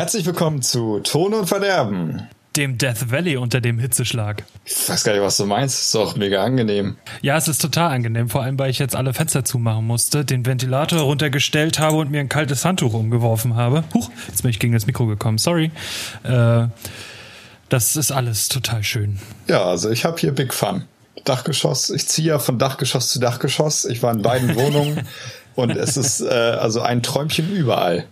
Herzlich willkommen zu Ton und Verderben. Dem Death Valley unter dem Hitzeschlag. Ich weiß gar nicht, was du meinst. Ist doch mega angenehm. Ja, es ist total angenehm, vor allem weil ich jetzt alle Fenster zumachen musste, den Ventilator runtergestellt habe und mir ein kaltes Handtuch umgeworfen habe. Huch, jetzt bin ich gegen das Mikro gekommen, sorry. Äh, das ist alles total schön. Ja, also ich habe hier Big Fun. Dachgeschoss. Ich ziehe ja von Dachgeschoss zu Dachgeschoss. Ich war in beiden Wohnungen und es ist äh, also ein Träumchen überall.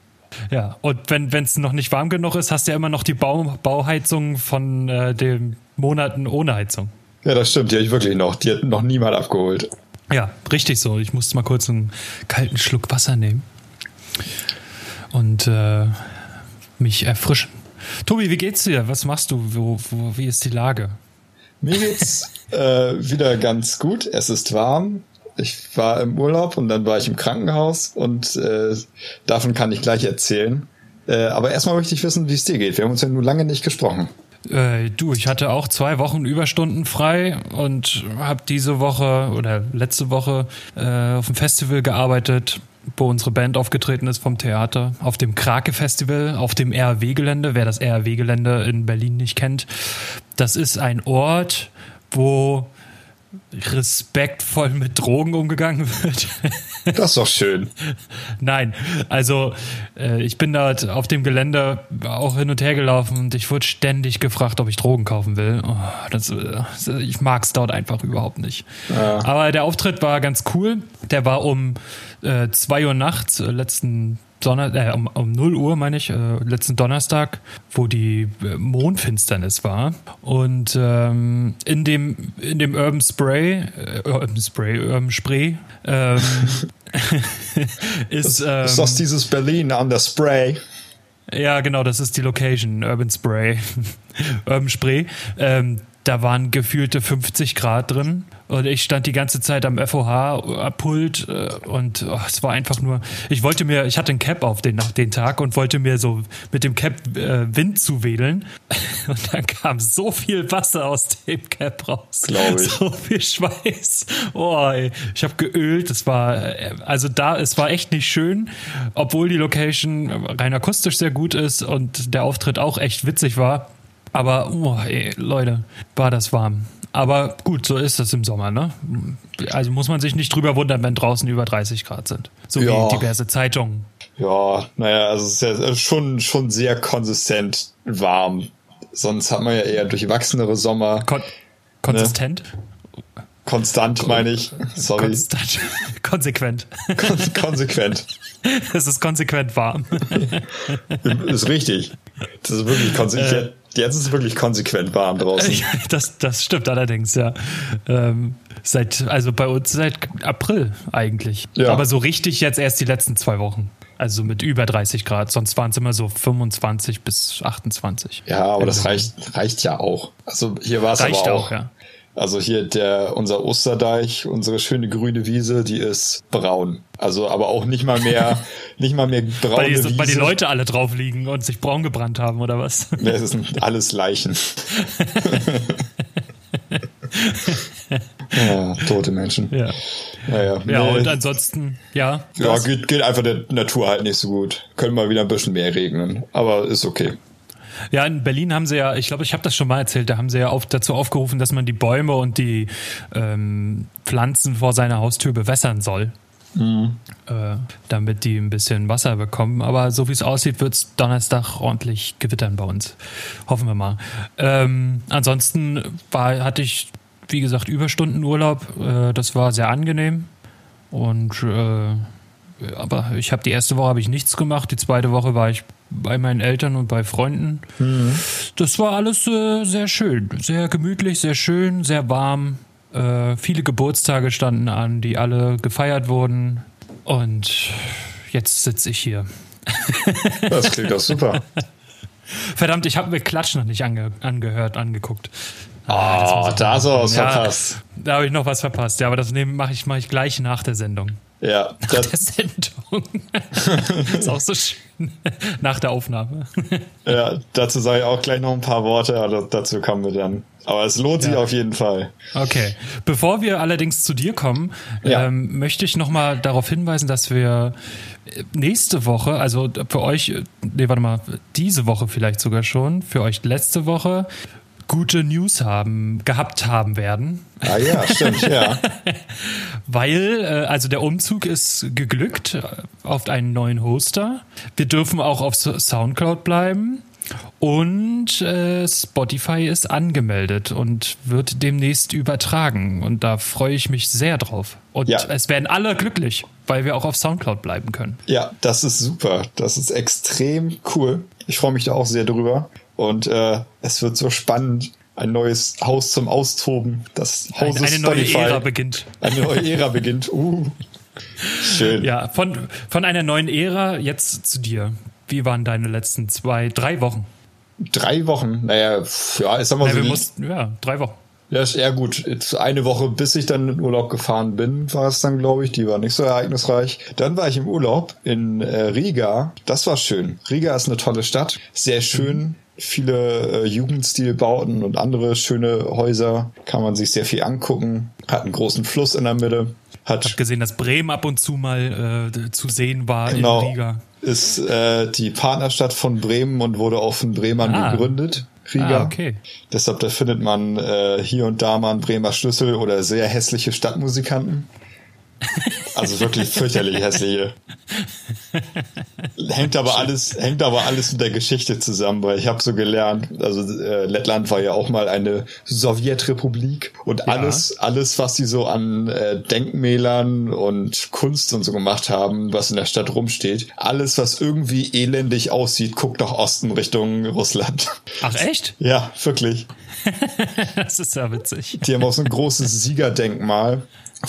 Ja, und wenn es noch nicht warm genug ist, hast du ja immer noch die Bau, Bauheizung von äh, den Monaten ohne Heizung. Ja, das stimmt, die habe ich wirklich noch. Die hat noch niemand abgeholt. Ja, richtig so. Ich musste mal kurz einen kalten Schluck Wasser nehmen und äh, mich erfrischen. Tobi, wie geht's dir? Was machst du? Wo, wo, wie ist die Lage? Mir geht's äh, wieder ganz gut. Es ist warm ich war im Urlaub und dann war ich im Krankenhaus und äh, davon kann ich gleich erzählen. Äh, aber erstmal möchte ich wissen, wie es dir geht. Wir haben uns ja nur lange nicht gesprochen. Äh, du, ich hatte auch zwei Wochen Überstunden frei und habe diese Woche oder letzte Woche äh, auf dem Festival gearbeitet, wo unsere Band aufgetreten ist vom Theater, auf dem Krake Festival, auf dem RW-Gelände. Wer das RW-Gelände in Berlin nicht kennt, das ist ein Ort, wo respektvoll mit Drogen umgegangen wird. Das ist doch schön. Nein, also äh, ich bin da auf dem Gelände auch hin und her gelaufen und ich wurde ständig gefragt, ob ich Drogen kaufen will. Oh, das, äh, ich mag es dort einfach überhaupt nicht. Ja. Aber der Auftritt war ganz cool. Der war um äh, 2 Uhr nachts äh, letzten Donner äh, um, um 0 Uhr, meine ich, äh, letzten Donnerstag, wo die äh, Mondfinsternis war. Und ähm, in dem in dem Urban Spray, äh, Urban Spray, Urban Spray, ähm, ist, ähm, ist das dieses Berlin an der Spray. Ja, genau, das ist die Location, Urban Spray, Urban Spray. Ähm, da waren gefühlte 50 Grad drin und ich stand die ganze Zeit am FOH-Pult äh, und oh, es war einfach nur, ich wollte mir, ich hatte ein Cap auf den, den Tag und wollte mir so mit dem Cap äh, Wind zuwedeln und dann kam so viel Wasser aus dem Cap raus. Glaube ich. So viel Schweiß. Oh, ey. ich habe geölt, es war, äh, also da, es war echt nicht schön, obwohl die Location rein akustisch sehr gut ist und der Auftritt auch echt witzig war aber, oh, ey, Leute, war das warm. Aber gut, so ist das im Sommer, ne? Also muss man sich nicht drüber wundern, wenn draußen über 30 Grad sind. So ja. wie diverse Zeitungen. Ja, naja, also es ist ja schon, schon sehr konsistent warm. Sonst hat man ja eher durchwachsenere Sommer. Kon konsistent? Ne? Konstant meine ich. Sorry. Konstant. Konsequent. Kon konsequent. Es ist konsequent warm. ist richtig. Das ist wirklich konsequent. Äh, Jetzt ist es wirklich konsequent warm draußen. Das, das stimmt allerdings, ja. Ähm, seit, also bei uns seit April eigentlich. Ja. Aber so richtig jetzt erst die letzten zwei Wochen. Also mit über 30 Grad. Sonst waren es immer so 25 bis 28. Ja, aber das reicht, reicht ja auch. Also hier war es aber auch. auch ja. Also hier der, unser Osterdeich, unsere schöne grüne Wiese, die ist braun. Also aber auch nicht mal mehr, nicht mal mehr braune weil die, Wiese. Weil die Leute alle drauf liegen und sich braun gebrannt haben, oder was? Nee, es sind alles Leichen. ja, tote Menschen. Ja. Naja, ja, nee. und ansonsten, ja. Ja, geht, geht einfach der Natur halt nicht so gut. Können mal wieder ein bisschen mehr regnen. Aber ist okay. Ja, in Berlin haben sie ja, ich glaube, ich habe das schon mal erzählt, da haben sie ja auf, dazu aufgerufen, dass man die Bäume und die ähm, Pflanzen vor seiner Haustür bewässern soll. Mhm. Äh, damit die ein bisschen Wasser bekommen. Aber so wie es aussieht, wird es Donnerstag ordentlich gewittern bei uns. Hoffen wir mal. Ähm, ansonsten war, hatte ich, wie gesagt, Überstundenurlaub. Äh, das war sehr angenehm. Und äh, aber ich habe die erste Woche habe ich nichts gemacht, die zweite Woche war ich bei meinen Eltern und bei Freunden. Mhm. Das war alles äh, sehr schön, sehr gemütlich, sehr schön, sehr warm. Äh, viele Geburtstage standen an, die alle gefeiert wurden. Und jetzt sitze ich hier. Das klingt doch super. Verdammt, ich habe mir Klatsch noch nicht ange angehört, angeguckt. Ah, oh, da du was ja, verpasst. Da habe ich noch was verpasst. Ja, aber das mache ich, mach ich gleich nach der Sendung. Ja. Nach der Sendung. ist auch so schön. Nach der Aufnahme. ja, dazu sage ich auch gleich noch ein paar Worte, aber dazu kommen wir dann. Aber es lohnt sich ja. auf jeden Fall. Okay. Bevor wir allerdings zu dir kommen, ja. ähm, möchte ich nochmal darauf hinweisen, dass wir nächste Woche, also für euch, nee, warte mal, diese Woche vielleicht sogar schon, für euch letzte Woche gute News haben, gehabt haben werden. Ah ja, stimmt, ja. Weil, äh, also der Umzug ist geglückt äh, auf einen neuen Hoster. Wir dürfen auch auf Soundcloud bleiben. Und äh, Spotify ist angemeldet und wird demnächst übertragen. Und da freue ich mich sehr drauf. Und ja. es werden alle glücklich, weil wir auch auf Soundcloud bleiben können. Ja, das ist super. Das ist extrem cool. Ich freue mich da auch sehr drüber. Und äh, es wird so spannend. Ein neues Haus zum Austoben. Das Haus eine, eine neue Ära beginnt. Eine neue Ära beginnt. Uh. Schön. Ja, von, von einer neuen Ära jetzt zu dir. Wie waren deine letzten zwei, drei Wochen? Drei Wochen? Naja, ja, ich sag mal naja, so. Wir mussten, ja, drei Wochen. Ja, ist eher gut. Jetzt eine Woche, bis ich dann in Urlaub gefahren bin, war es dann, glaube ich. Die war nicht so ereignisreich. Dann war ich im Urlaub in äh, Riga. Das war schön. Riga ist eine tolle Stadt. Sehr schön. Mhm viele äh, Jugendstilbauten und andere schöne Häuser. Kann man sich sehr viel angucken. Hat einen großen Fluss in der Mitte. Hat ich habe gesehen, dass Bremen ab und zu mal äh, zu sehen war genau, in Riga. Ist äh, die Partnerstadt von Bremen und wurde auch von Bremern ah. gegründet. Riga. Ah, okay. Deshalb da findet man äh, hier und da mal einen Bremer Schlüssel oder sehr hässliche Stadtmusikanten. Also wirklich fürchterlich hässliche. hängt aber alles, hängt aber alles mit der Geschichte zusammen, weil ich habe so gelernt, also äh, Lettland war ja auch mal eine Sowjetrepublik und ja. alles, alles, was sie so an äh, Denkmälern und Kunst und so gemacht haben, was in der Stadt rumsteht, alles, was irgendwie elendig aussieht, guckt nach Osten Richtung Russland. Ach echt? Ja, wirklich. das ist ja witzig. Die haben auch so ein großes Siegerdenkmal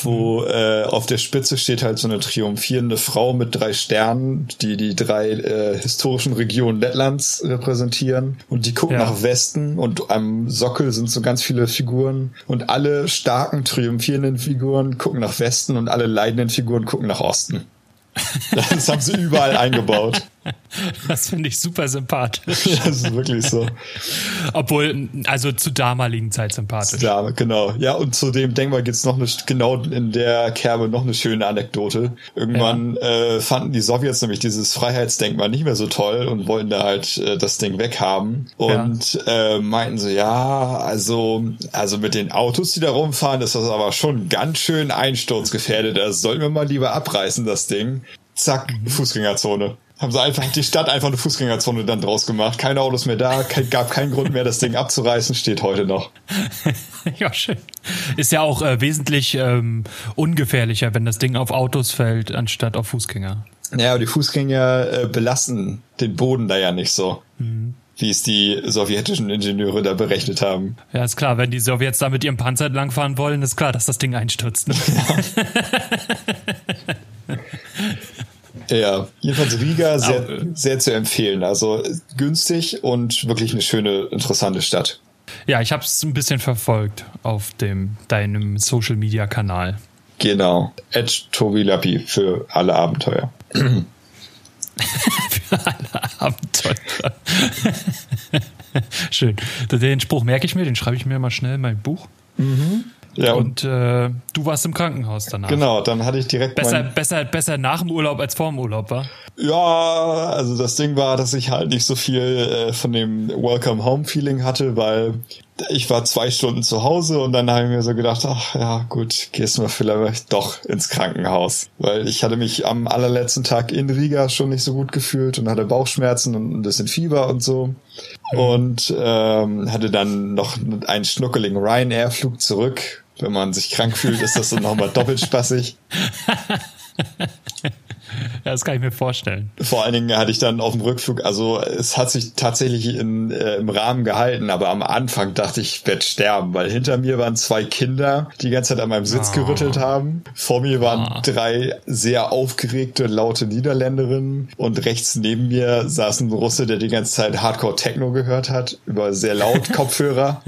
wo äh, auf der Spitze steht halt so eine triumphierende Frau mit drei Sternen, die die drei äh, historischen Regionen Lettlands repräsentieren und die gucken ja. nach Westen und am Sockel sind so ganz viele Figuren und alle starken triumphierenden Figuren gucken nach Westen und alle leidenden Figuren gucken nach Osten. Das haben sie überall eingebaut. Das finde ich super sympathisch. Das ist wirklich so. Obwohl, also zu damaligen Zeit sympathisch. Ja, genau. Ja, und zu dem Denkmal gibt's noch eine, genau in der Kerbe noch eine schöne Anekdote. Irgendwann ja. äh, fanden die Sowjets nämlich dieses Freiheitsdenkmal nicht mehr so toll und wollten da halt äh, das Ding weghaben. Und ja. äh, meinten so, ja, also, also mit den Autos, die da rumfahren, ist das aber schon ganz schön einsturzgefährdet. Das also sollten wir mal lieber abreißen, das Ding. Zack, mhm. Fußgängerzone haben sie einfach die Stadt einfach eine Fußgängerzone dann draus gemacht. Keine Autos mehr da, gab keinen Grund mehr, das Ding abzureißen, steht heute noch. ja, schön. Ist ja auch äh, wesentlich ähm, ungefährlicher, wenn das Ding auf Autos fällt, anstatt auf Fußgänger. Ja, aber die Fußgänger äh, belasten den Boden da ja nicht so. Mhm wie es die sowjetischen Ingenieure da berechnet haben. Ja, ist klar, wenn die Sowjets da mit ihrem Panzer langfahren wollen, ist klar, dass das Ding einstürzt. Ne? Ja. Ja, jedenfalls Riga sehr, sehr zu empfehlen. Also günstig und wirklich eine schöne, interessante Stadt. Ja, ich habe es ein bisschen verfolgt auf dem deinem Social Media Kanal. Genau, Edge Tobi Lappi für alle Abenteuer. für alle Abenteuer. Schön. Den Spruch merke ich mir, den schreibe ich mir mal schnell in mein Buch. Mhm. Ja, und, äh, du warst im Krankenhaus danach. Genau, dann hatte ich direkt. Besser, besser, besser nach dem Urlaub als vor dem Urlaub, war? Ja, also das Ding war, dass ich halt nicht so viel äh, von dem Welcome Home Feeling hatte, weil ich war zwei Stunden zu Hause und dann habe ich mir so gedacht, ach ja, gut, gehst du mal vielleicht doch ins Krankenhaus. Weil ich hatte mich am allerletzten Tag in Riga schon nicht so gut gefühlt und hatte Bauchschmerzen und ein bisschen Fieber und so. Mhm. Und ähm, hatte dann noch einen schnuckeligen Ryanair-Flug zurück wenn man sich krank fühlt, ist das dann nochmal doppelt spaßig. Ja, das kann ich mir vorstellen. Vor allen Dingen hatte ich dann auf dem Rückflug, also es hat sich tatsächlich in, äh, im Rahmen gehalten, aber am Anfang dachte ich, ich werde sterben, weil hinter mir waren zwei Kinder, die die ganze Zeit an meinem Sitz oh. gerüttelt haben. Vor mir waren oh. drei sehr aufgeregte, laute Niederländerinnen und rechts neben mir saß ein Russe, der die ganze Zeit Hardcore Techno gehört hat, über sehr laut Kopfhörer.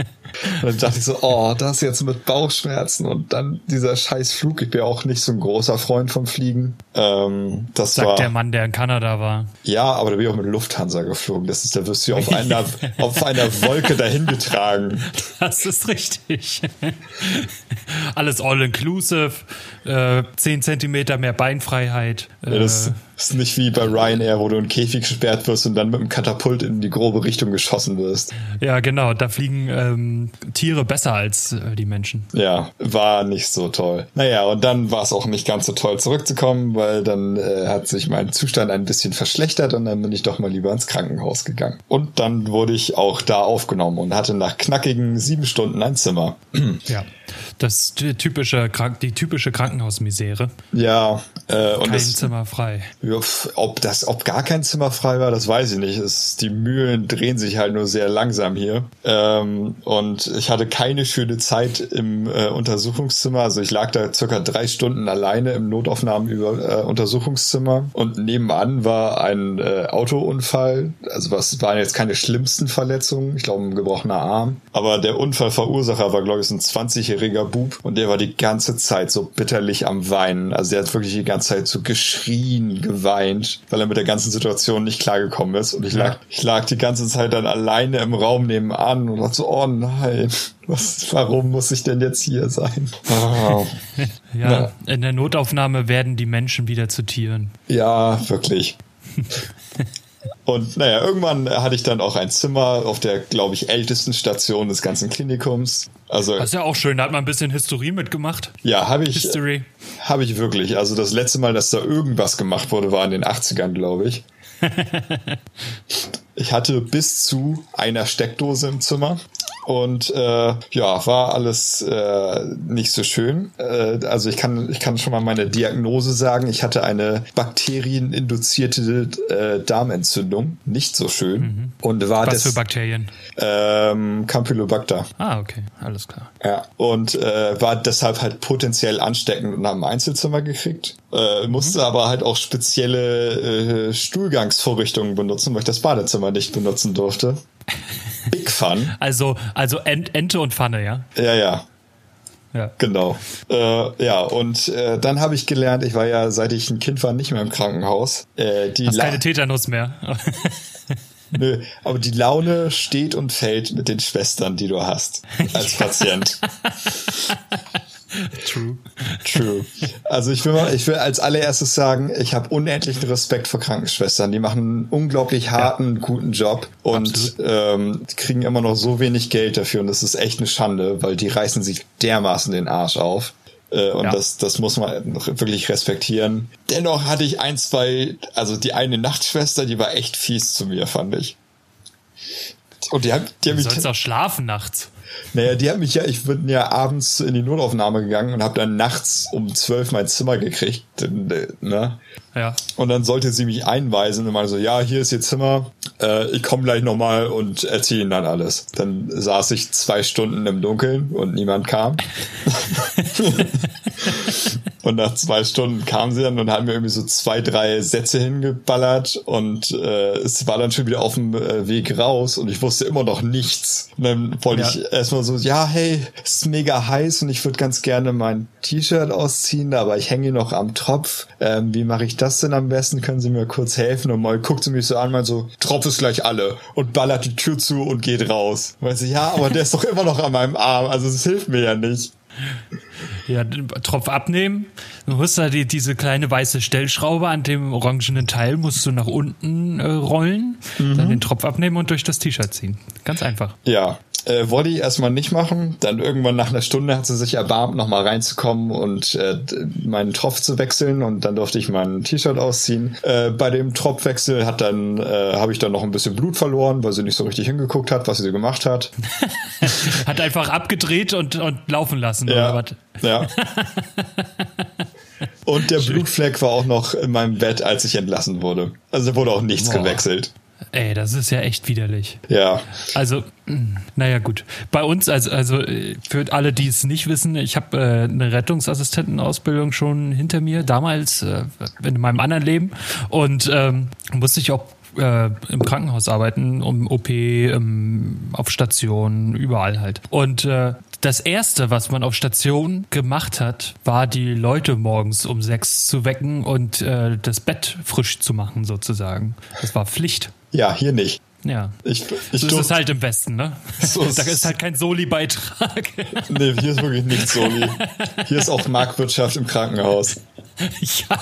Und dann dachte ich so, oh, das jetzt mit Bauchschmerzen und dann dieser scheiß Flug. Ich bin auch nicht so ein großer Freund vom Fliegen. Ähm, das Sagt war, der Mann, der in Kanada war. Ja, aber da bin ich auch mit Lufthansa geflogen. Das ist, da wirst du auf einer, auf einer Wolke dahin getragen. Das ist richtig. Alles all inclusive, äh, 10 Zentimeter mehr Beinfreiheit. Äh, ja, das ist nicht wie bei Ryanair, wo du in Käfig gesperrt wirst und dann mit einem Katapult in die grobe Richtung geschossen wirst. Ja, genau. Da fliegen ähm, Tiere besser als äh, die Menschen. Ja, war nicht so toll. Naja, und dann war es auch nicht ganz so toll zurückzukommen, weil dann äh, hat sich mein Zustand ein bisschen verschlechtert und dann bin ich doch mal lieber ins Krankenhaus gegangen. Und dann wurde ich auch da aufgenommen und hatte nach knackigen sieben Stunden ein Zimmer. Ja, das typische, die typische Krankenhausmisere. Ja, äh, und kein das, Zimmer frei. Ob das, ob gar kein Zimmer frei war, das weiß ich nicht. Es, die Mühlen drehen sich halt nur sehr langsam hier. Ähm, und ich hatte keine schöne Zeit im äh, Untersuchungszimmer. Also ich lag da circa drei Stunden alleine im Notaufnahmen über äh, Untersuchungszimmer und nebenan war ein äh, Autounfall. Also was waren jetzt keine schlimmsten Verletzungen. Ich glaube ein gebrochener Arm. Aber der Unfallverursacher war glaube ich so ein 20-jähriger Bub und der war die ganze Zeit so bitterlich am Weinen. Also der hat wirklich die ganze Zeit so geschrien, geweint, weil er mit der ganzen Situation nicht klargekommen ist. Und ich lag, ich lag die ganze Zeit dann alleine im Raum nebenan und dachte so, oh nein, was, warum muss ich denn jetzt hier sein? Oh. ja, Na. in der Notaufnahme werden die Menschen wieder zu Tieren. Ja, wirklich. Und naja, irgendwann hatte ich dann auch ein Zimmer auf der, glaube ich, ältesten Station des ganzen Klinikums. Also, das ist ja auch schön, da hat man ein bisschen Historie mitgemacht. Ja, habe ich. History. Habe ich wirklich. Also das letzte Mal, dass da irgendwas gemacht wurde, war in den 80ern, glaube ich. ich hatte bis zu einer Steckdose im Zimmer. Und äh, ja, war alles äh, nicht so schön. Äh, also ich kann, ich kann schon mal meine Diagnose sagen. Ich hatte eine bakterieninduzierte äh, Darmentzündung. Nicht so schön. Mhm. Und war Was für Bakterien? Ähm, Campylobacter. Ah, okay, alles klar. Ja, und äh, war deshalb halt potenziell ansteckend und haben ein Einzelzimmer gekriegt. Äh, musste mhm. aber halt auch spezielle äh, Stuhlgangsvorrichtungen benutzen, weil ich das Badezimmer nicht benutzen durfte. Big Fun. Also, also Ent, Ente und Pfanne, ja? Ja, ja. Ja. Genau. Äh, ja, und äh, dann habe ich gelernt, ich war ja, seit ich ein Kind war, nicht mehr im Krankenhaus. Äh, die Hast keine Tetanus mehr. Nö, aber die Laune steht und fällt mit den Schwestern, die du hast als Patient. True. True. Also ich will mal, ich will als allererstes sagen, ich habe unendlichen Respekt vor Krankenschwestern. Die machen einen unglaublich harten, ja. guten Job und ähm, kriegen immer noch so wenig Geld dafür und das ist echt eine Schande, weil die reißen sich dermaßen den Arsch auf. Äh, und ja. das, das muss man wirklich respektieren. Dennoch hatte ich ein, zwei, also die eine Nachtschwester, die war echt fies zu mir, fand ich. Und die haben, die haben du sollst auch schlafen nachts. Naja, die hat mich ja, ich bin ja abends in die Notaufnahme gegangen und habe dann nachts um zwölf mein Zimmer gekriegt. Ne? Ja. Und dann sollte sie mich einweisen und mal so, ja, hier ist ihr Zimmer, äh, ich komme gleich nochmal und erzähle ihnen dann alles. Dann saß ich zwei Stunden im Dunkeln und niemand kam. und nach zwei Stunden kam sie dann und haben mir irgendwie so zwei, drei Sätze hingeballert und äh, es war dann schon wieder auf dem äh, Weg raus und ich wusste immer noch nichts. Und dann wollte ja. ich erstmal so, ja, hey, es ist mega heiß und ich würde ganz gerne mein T-Shirt ausziehen, aber ich hänge noch am Tropf. Ähm, wie mache ich das denn am besten? Können Sie mir kurz helfen? Und mal guckt sie mich so an, mal so, Tropf ist gleich alle und ballert die Tür zu und geht raus. Weil sie, ja, aber der ist doch immer noch an meinem Arm, also es hilft mir ja nicht. Ja, Tropf abnehmen. Du hast da die, diese kleine weiße Stellschraube an dem orangenen Teil, musst du nach unten äh, rollen, mhm. dann den Tropf abnehmen und durch das T-Shirt ziehen. Ganz einfach. Ja, äh, wollte ich erstmal nicht machen. Dann irgendwann nach einer Stunde hat sie sich erbarmt, nochmal reinzukommen und äh, meinen Tropf zu wechseln und dann durfte ich mein T-Shirt ausziehen. Äh, bei dem Tropfwechsel hat dann äh, habe ich dann noch ein bisschen Blut verloren, weil sie nicht so richtig hingeguckt hat, was sie gemacht hat. hat einfach abgedreht und, und laufen lassen, ja, oder was? Ja. Und der Blutfleck war auch noch in meinem Bett, als ich entlassen wurde. Also wurde auch nichts Boah. gewechselt. Ey, das ist ja echt widerlich. Ja. Also, naja, gut. Bei uns, also, also für alle, die es nicht wissen, ich habe äh, eine Rettungsassistentenausbildung schon hinter mir, damals äh, in meinem anderen Leben. Und ähm, musste ich auch äh, im Krankenhaus arbeiten, um OP, ähm, auf Station, überall halt. Und äh, das erste, was man auf Station gemacht hat, war die Leute morgens um sechs zu wecken und äh, das Bett frisch zu machen, sozusagen. Das war Pflicht. Ja, hier nicht. Ja. Ich, ich so ist es halt im Westen, ne? So da ist halt kein Soli-Beitrag. Nee, hier ist wirklich nicht Soli. Hier ist auch Marktwirtschaft im Krankenhaus. Ja.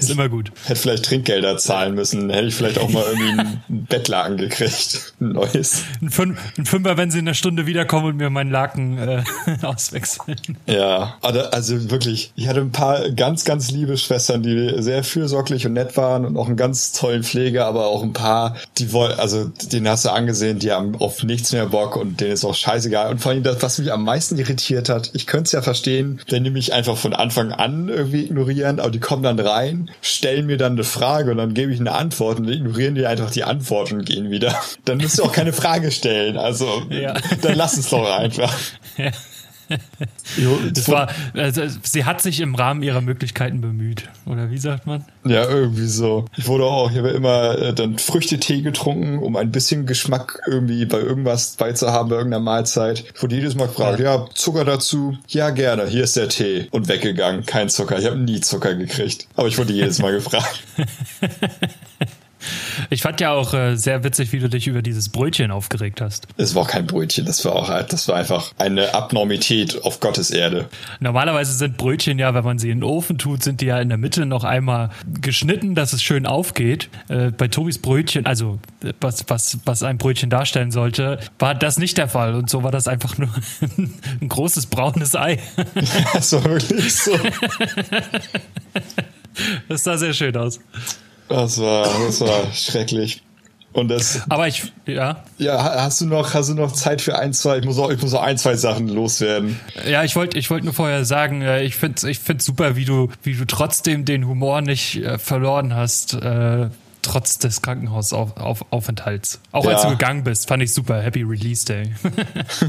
Ist immer gut. Hätte vielleicht Trinkgelder zahlen müssen. Hätte ich vielleicht auch mal irgendwie ein Bettlaken gekriegt. Ein neues. Ein, Fün ein Fünfer, wenn sie in einer Stunde wiederkommen und mir meinen Laken äh, auswechseln. Ja, also wirklich, ich hatte ein paar ganz, ganz liebe Schwestern, die sehr fürsorglich und nett waren und auch einen ganz tollen Pfleger, aber auch ein paar, die wollen, also den hast du angesehen, die haben auf nichts mehr Bock und denen ist auch scheißegal. Und vor allem das, was mich am meisten irritiert hat, ich könnte es ja verstehen, wenn die mich einfach von Anfang an irgendwie ignorieren, aber die kommen dann rein, stellen mir dann eine Frage und dann gebe ich eine Antwort und ignorieren die einfach die Antwort und gehen wieder. Dann müsst ihr auch keine Frage stellen. Also ja. dann lass es doch einfach. Ja. Das war, also, sie hat sich im Rahmen ihrer Möglichkeiten bemüht, oder wie sagt man? Ja, irgendwie so. Ich wurde auch, ich habe immer äh, dann Früchtetee getrunken, um ein bisschen Geschmack irgendwie bei irgendwas beizuhaben, bei irgendeiner Mahlzeit. Ich wurde jedes Mal gefragt, ja. ja, Zucker dazu? Ja, gerne, hier ist der Tee. Und weggegangen, kein Zucker. Ich habe nie Zucker gekriegt. Aber ich wurde jedes Mal gefragt. Ich fand ja auch äh, sehr witzig, wie du dich über dieses Brötchen aufgeregt hast. Es war kein Brötchen, das war auch halt, das war einfach eine Abnormität auf Gottes Erde. Normalerweise sind Brötchen ja, wenn man sie in den Ofen tut, sind die ja in der Mitte noch einmal geschnitten, dass es schön aufgeht. Äh, bei Tobis Brötchen, also was, was, was ein Brötchen darstellen sollte, war das nicht der Fall. Und so war das einfach nur ein großes braunes Ei. Das war wirklich so. Das sah sehr schön aus. Das war, das war schrecklich. Und das. Aber ich, ja. Ja, hast du noch, hast du noch Zeit für ein, zwei? Ich muss auch, ich muss auch ein, zwei Sachen loswerden. Ja, ich wollte, ich wollte nur vorher sagen, äh, ich finde, ich finde super, wie du, wie du trotzdem den Humor nicht äh, verloren hast. Äh, trotz des Krankenhausaufenthalts. Auch ja. als du gegangen bist, fand ich super. Happy Release Day.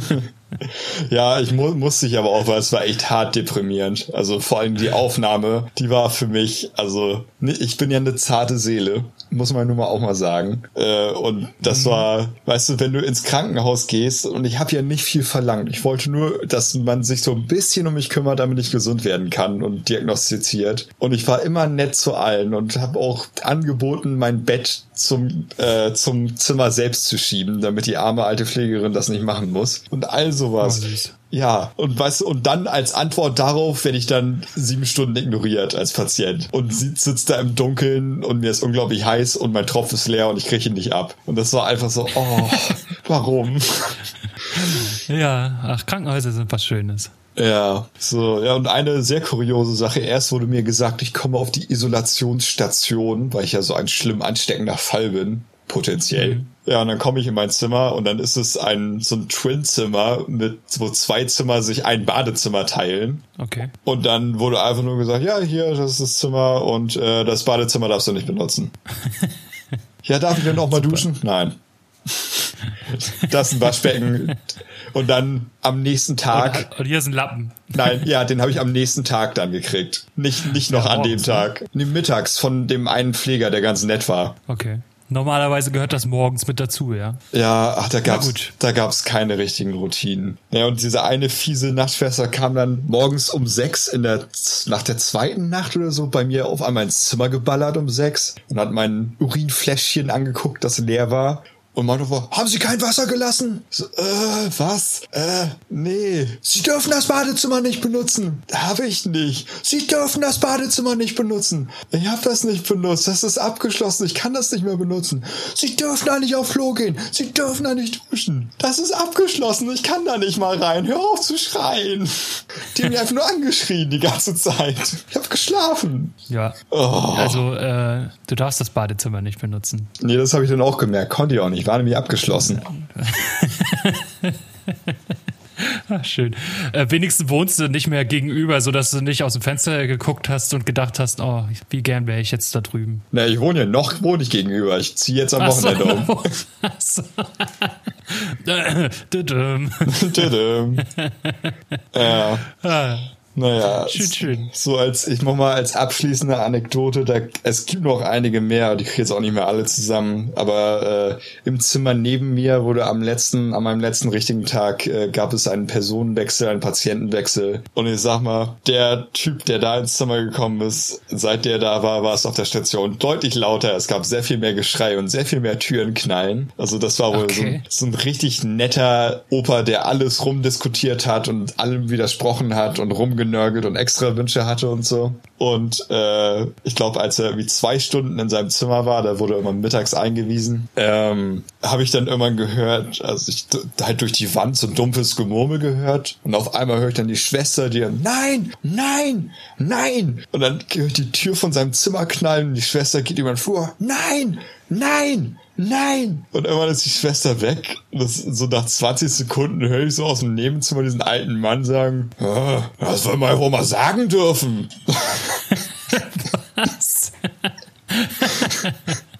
ja, ich mu musste ich aber auch, weil es war echt hart deprimierend. Also vor allem die Aufnahme, die war für mich, also ich bin ja eine zarte Seele muss man nun mal auch mal sagen. Äh, und das mhm. war, weißt du, wenn du ins Krankenhaus gehst und ich habe ja nicht viel verlangt. Ich wollte nur, dass man sich so ein bisschen um mich kümmert, damit ich gesund werden kann und diagnostiziert. Und ich war immer nett zu allen und habe auch angeboten, mein Bett zum, äh, zum Zimmer selbst zu schieben, damit die arme alte Pflegerin das nicht machen muss. Und all sowas. Oh, ja, und du, und dann als Antwort darauf werde ich dann sieben Stunden ignoriert als Patient. Und sie sitzt da im Dunkeln und mir ist unglaublich heiß und mein Tropf ist leer und ich kriege ihn nicht ab. Und das war einfach so, oh, warum? Ja, ach, Krankenhäuser sind was Schönes. Ja, so, ja, und eine sehr kuriose Sache. Erst wurde mir gesagt, ich komme auf die Isolationsstation, weil ich ja so ein schlimm ansteckender Fall bin potenziell. Mhm. Ja, und dann komme ich in mein Zimmer und dann ist es ein so ein Twin-Zimmer mit wo zwei Zimmer sich ein Badezimmer teilen. Okay. Und dann wurde einfach nur gesagt, ja, hier, das ist das Zimmer und äh, das Badezimmer darfst du nicht benutzen. ja, darf ich denn auch mal Super. duschen? Nein. Das ist ein Waschbecken. Und dann am nächsten Tag. Und, und hier ist ein Lappen. Nein, ja, den habe ich am nächsten Tag dann gekriegt. Nicht, nicht noch ja, an dem ne? Tag. Nee, mittags von dem einen Pfleger, der ganz nett war. Okay. Normalerweise gehört das morgens mit dazu, ja. Ja, ach, da gab's, da gab's keine richtigen Routinen. Ja, und diese eine fiese Nachtschwester kam dann morgens um sechs in der, nach der zweiten Nacht oder so bei mir auf einmal ins Zimmer geballert um sechs und hat mein Urinfläschchen angeguckt, das leer war und meinte vor, haben Sie kein Wasser gelassen? So, äh, was? Äh, nee. Sie dürfen das Badezimmer nicht benutzen. Habe ich nicht. Sie dürfen das Badezimmer nicht benutzen. Ich habe das nicht benutzt. Das ist abgeschlossen. Ich kann das nicht mehr benutzen. Sie dürfen da nicht auf Klo gehen. Sie dürfen da nicht duschen. Das ist abgeschlossen. Ich kann da nicht mal rein. Hör auf zu schreien. Die haben mich einfach nur angeschrien die ganze Zeit. Ich habe geschlafen. Ja. Oh. Also, äh, du darfst das Badezimmer nicht benutzen. Nee, das habe ich dann auch gemerkt. Konnte ich auch nicht. Ich war nämlich abgeschlossen. Ach, schön. Äh, wenigstens wohnst du nicht mehr gegenüber, sodass du nicht aus dem Fenster geguckt hast und gedacht hast, oh, wie gern wäre ich jetzt da drüben. Na, ich wohne ja noch, wohne ich gegenüber. Ich ziehe jetzt am Wochenende so, um. Ach so. ja. Naja, schön, schön. so als, ich mach mal als abschließende Anekdote, da, es gibt noch einige mehr, die kriege jetzt auch nicht mehr alle zusammen, aber äh, im Zimmer neben mir wurde am letzten, an meinem letzten richtigen Tag äh, gab es einen Personenwechsel, einen Patientenwechsel und ich sag mal, der Typ, der da ins Zimmer gekommen ist, seit der da war, war es auf der Station deutlich lauter, es gab sehr viel mehr Geschrei und sehr viel mehr Türen knallen, also das war wohl okay. so, so ein richtig netter Opa, der alles rumdiskutiert hat und allem widersprochen hat und rumge rumgenörgelt und extra Wünsche hatte und so. Und äh, ich glaube, als er wie zwei Stunden in seinem Zimmer war, da wurde er immer mittags eingewiesen, ähm, habe ich dann irgendwann gehört, also ich halt durch die Wand so dumpfes Gemurmel gehört und auf einmal höre ich dann die Schwester, die dann, nein, nein, nein. Und dann ich die Tür von seinem Zimmer knallen und die Schwester geht über den Flur, nein, nein, nein! Und irgendwann ist die Schwester weg. Das, so nach 20 Sekunden höre ich so aus dem Nebenzimmer diesen alten Mann sagen, ah, das wir wohl mal sagen dürfen. Was?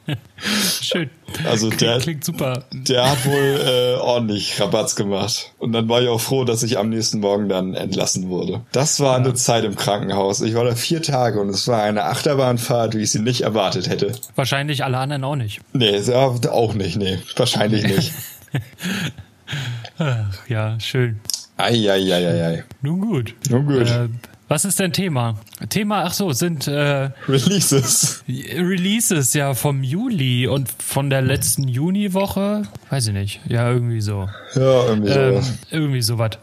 Schön. Also der klingt super. Der hat wohl äh, ordentlich Rabatz gemacht. Und dann war ich auch froh, dass ich am nächsten Morgen dann entlassen wurde. Das war ja. eine Zeit im Krankenhaus. Ich war da vier Tage und es war eine Achterbahnfahrt, wie ich sie nicht erwartet hätte. Wahrscheinlich alle anderen auch nicht. Nee, auch nicht, nee. Wahrscheinlich nicht. Ach, ja, schön. Eieieiei. Nun gut. Nun gut. Äh, was ist dein Thema? Thema, ach so, sind äh, Releases. Releases ja vom Juli und von der letzten Juniwoche. Weiß ich nicht. Ja, irgendwie so. Ja, irgendwie so. Ähm, irgendwie sowas.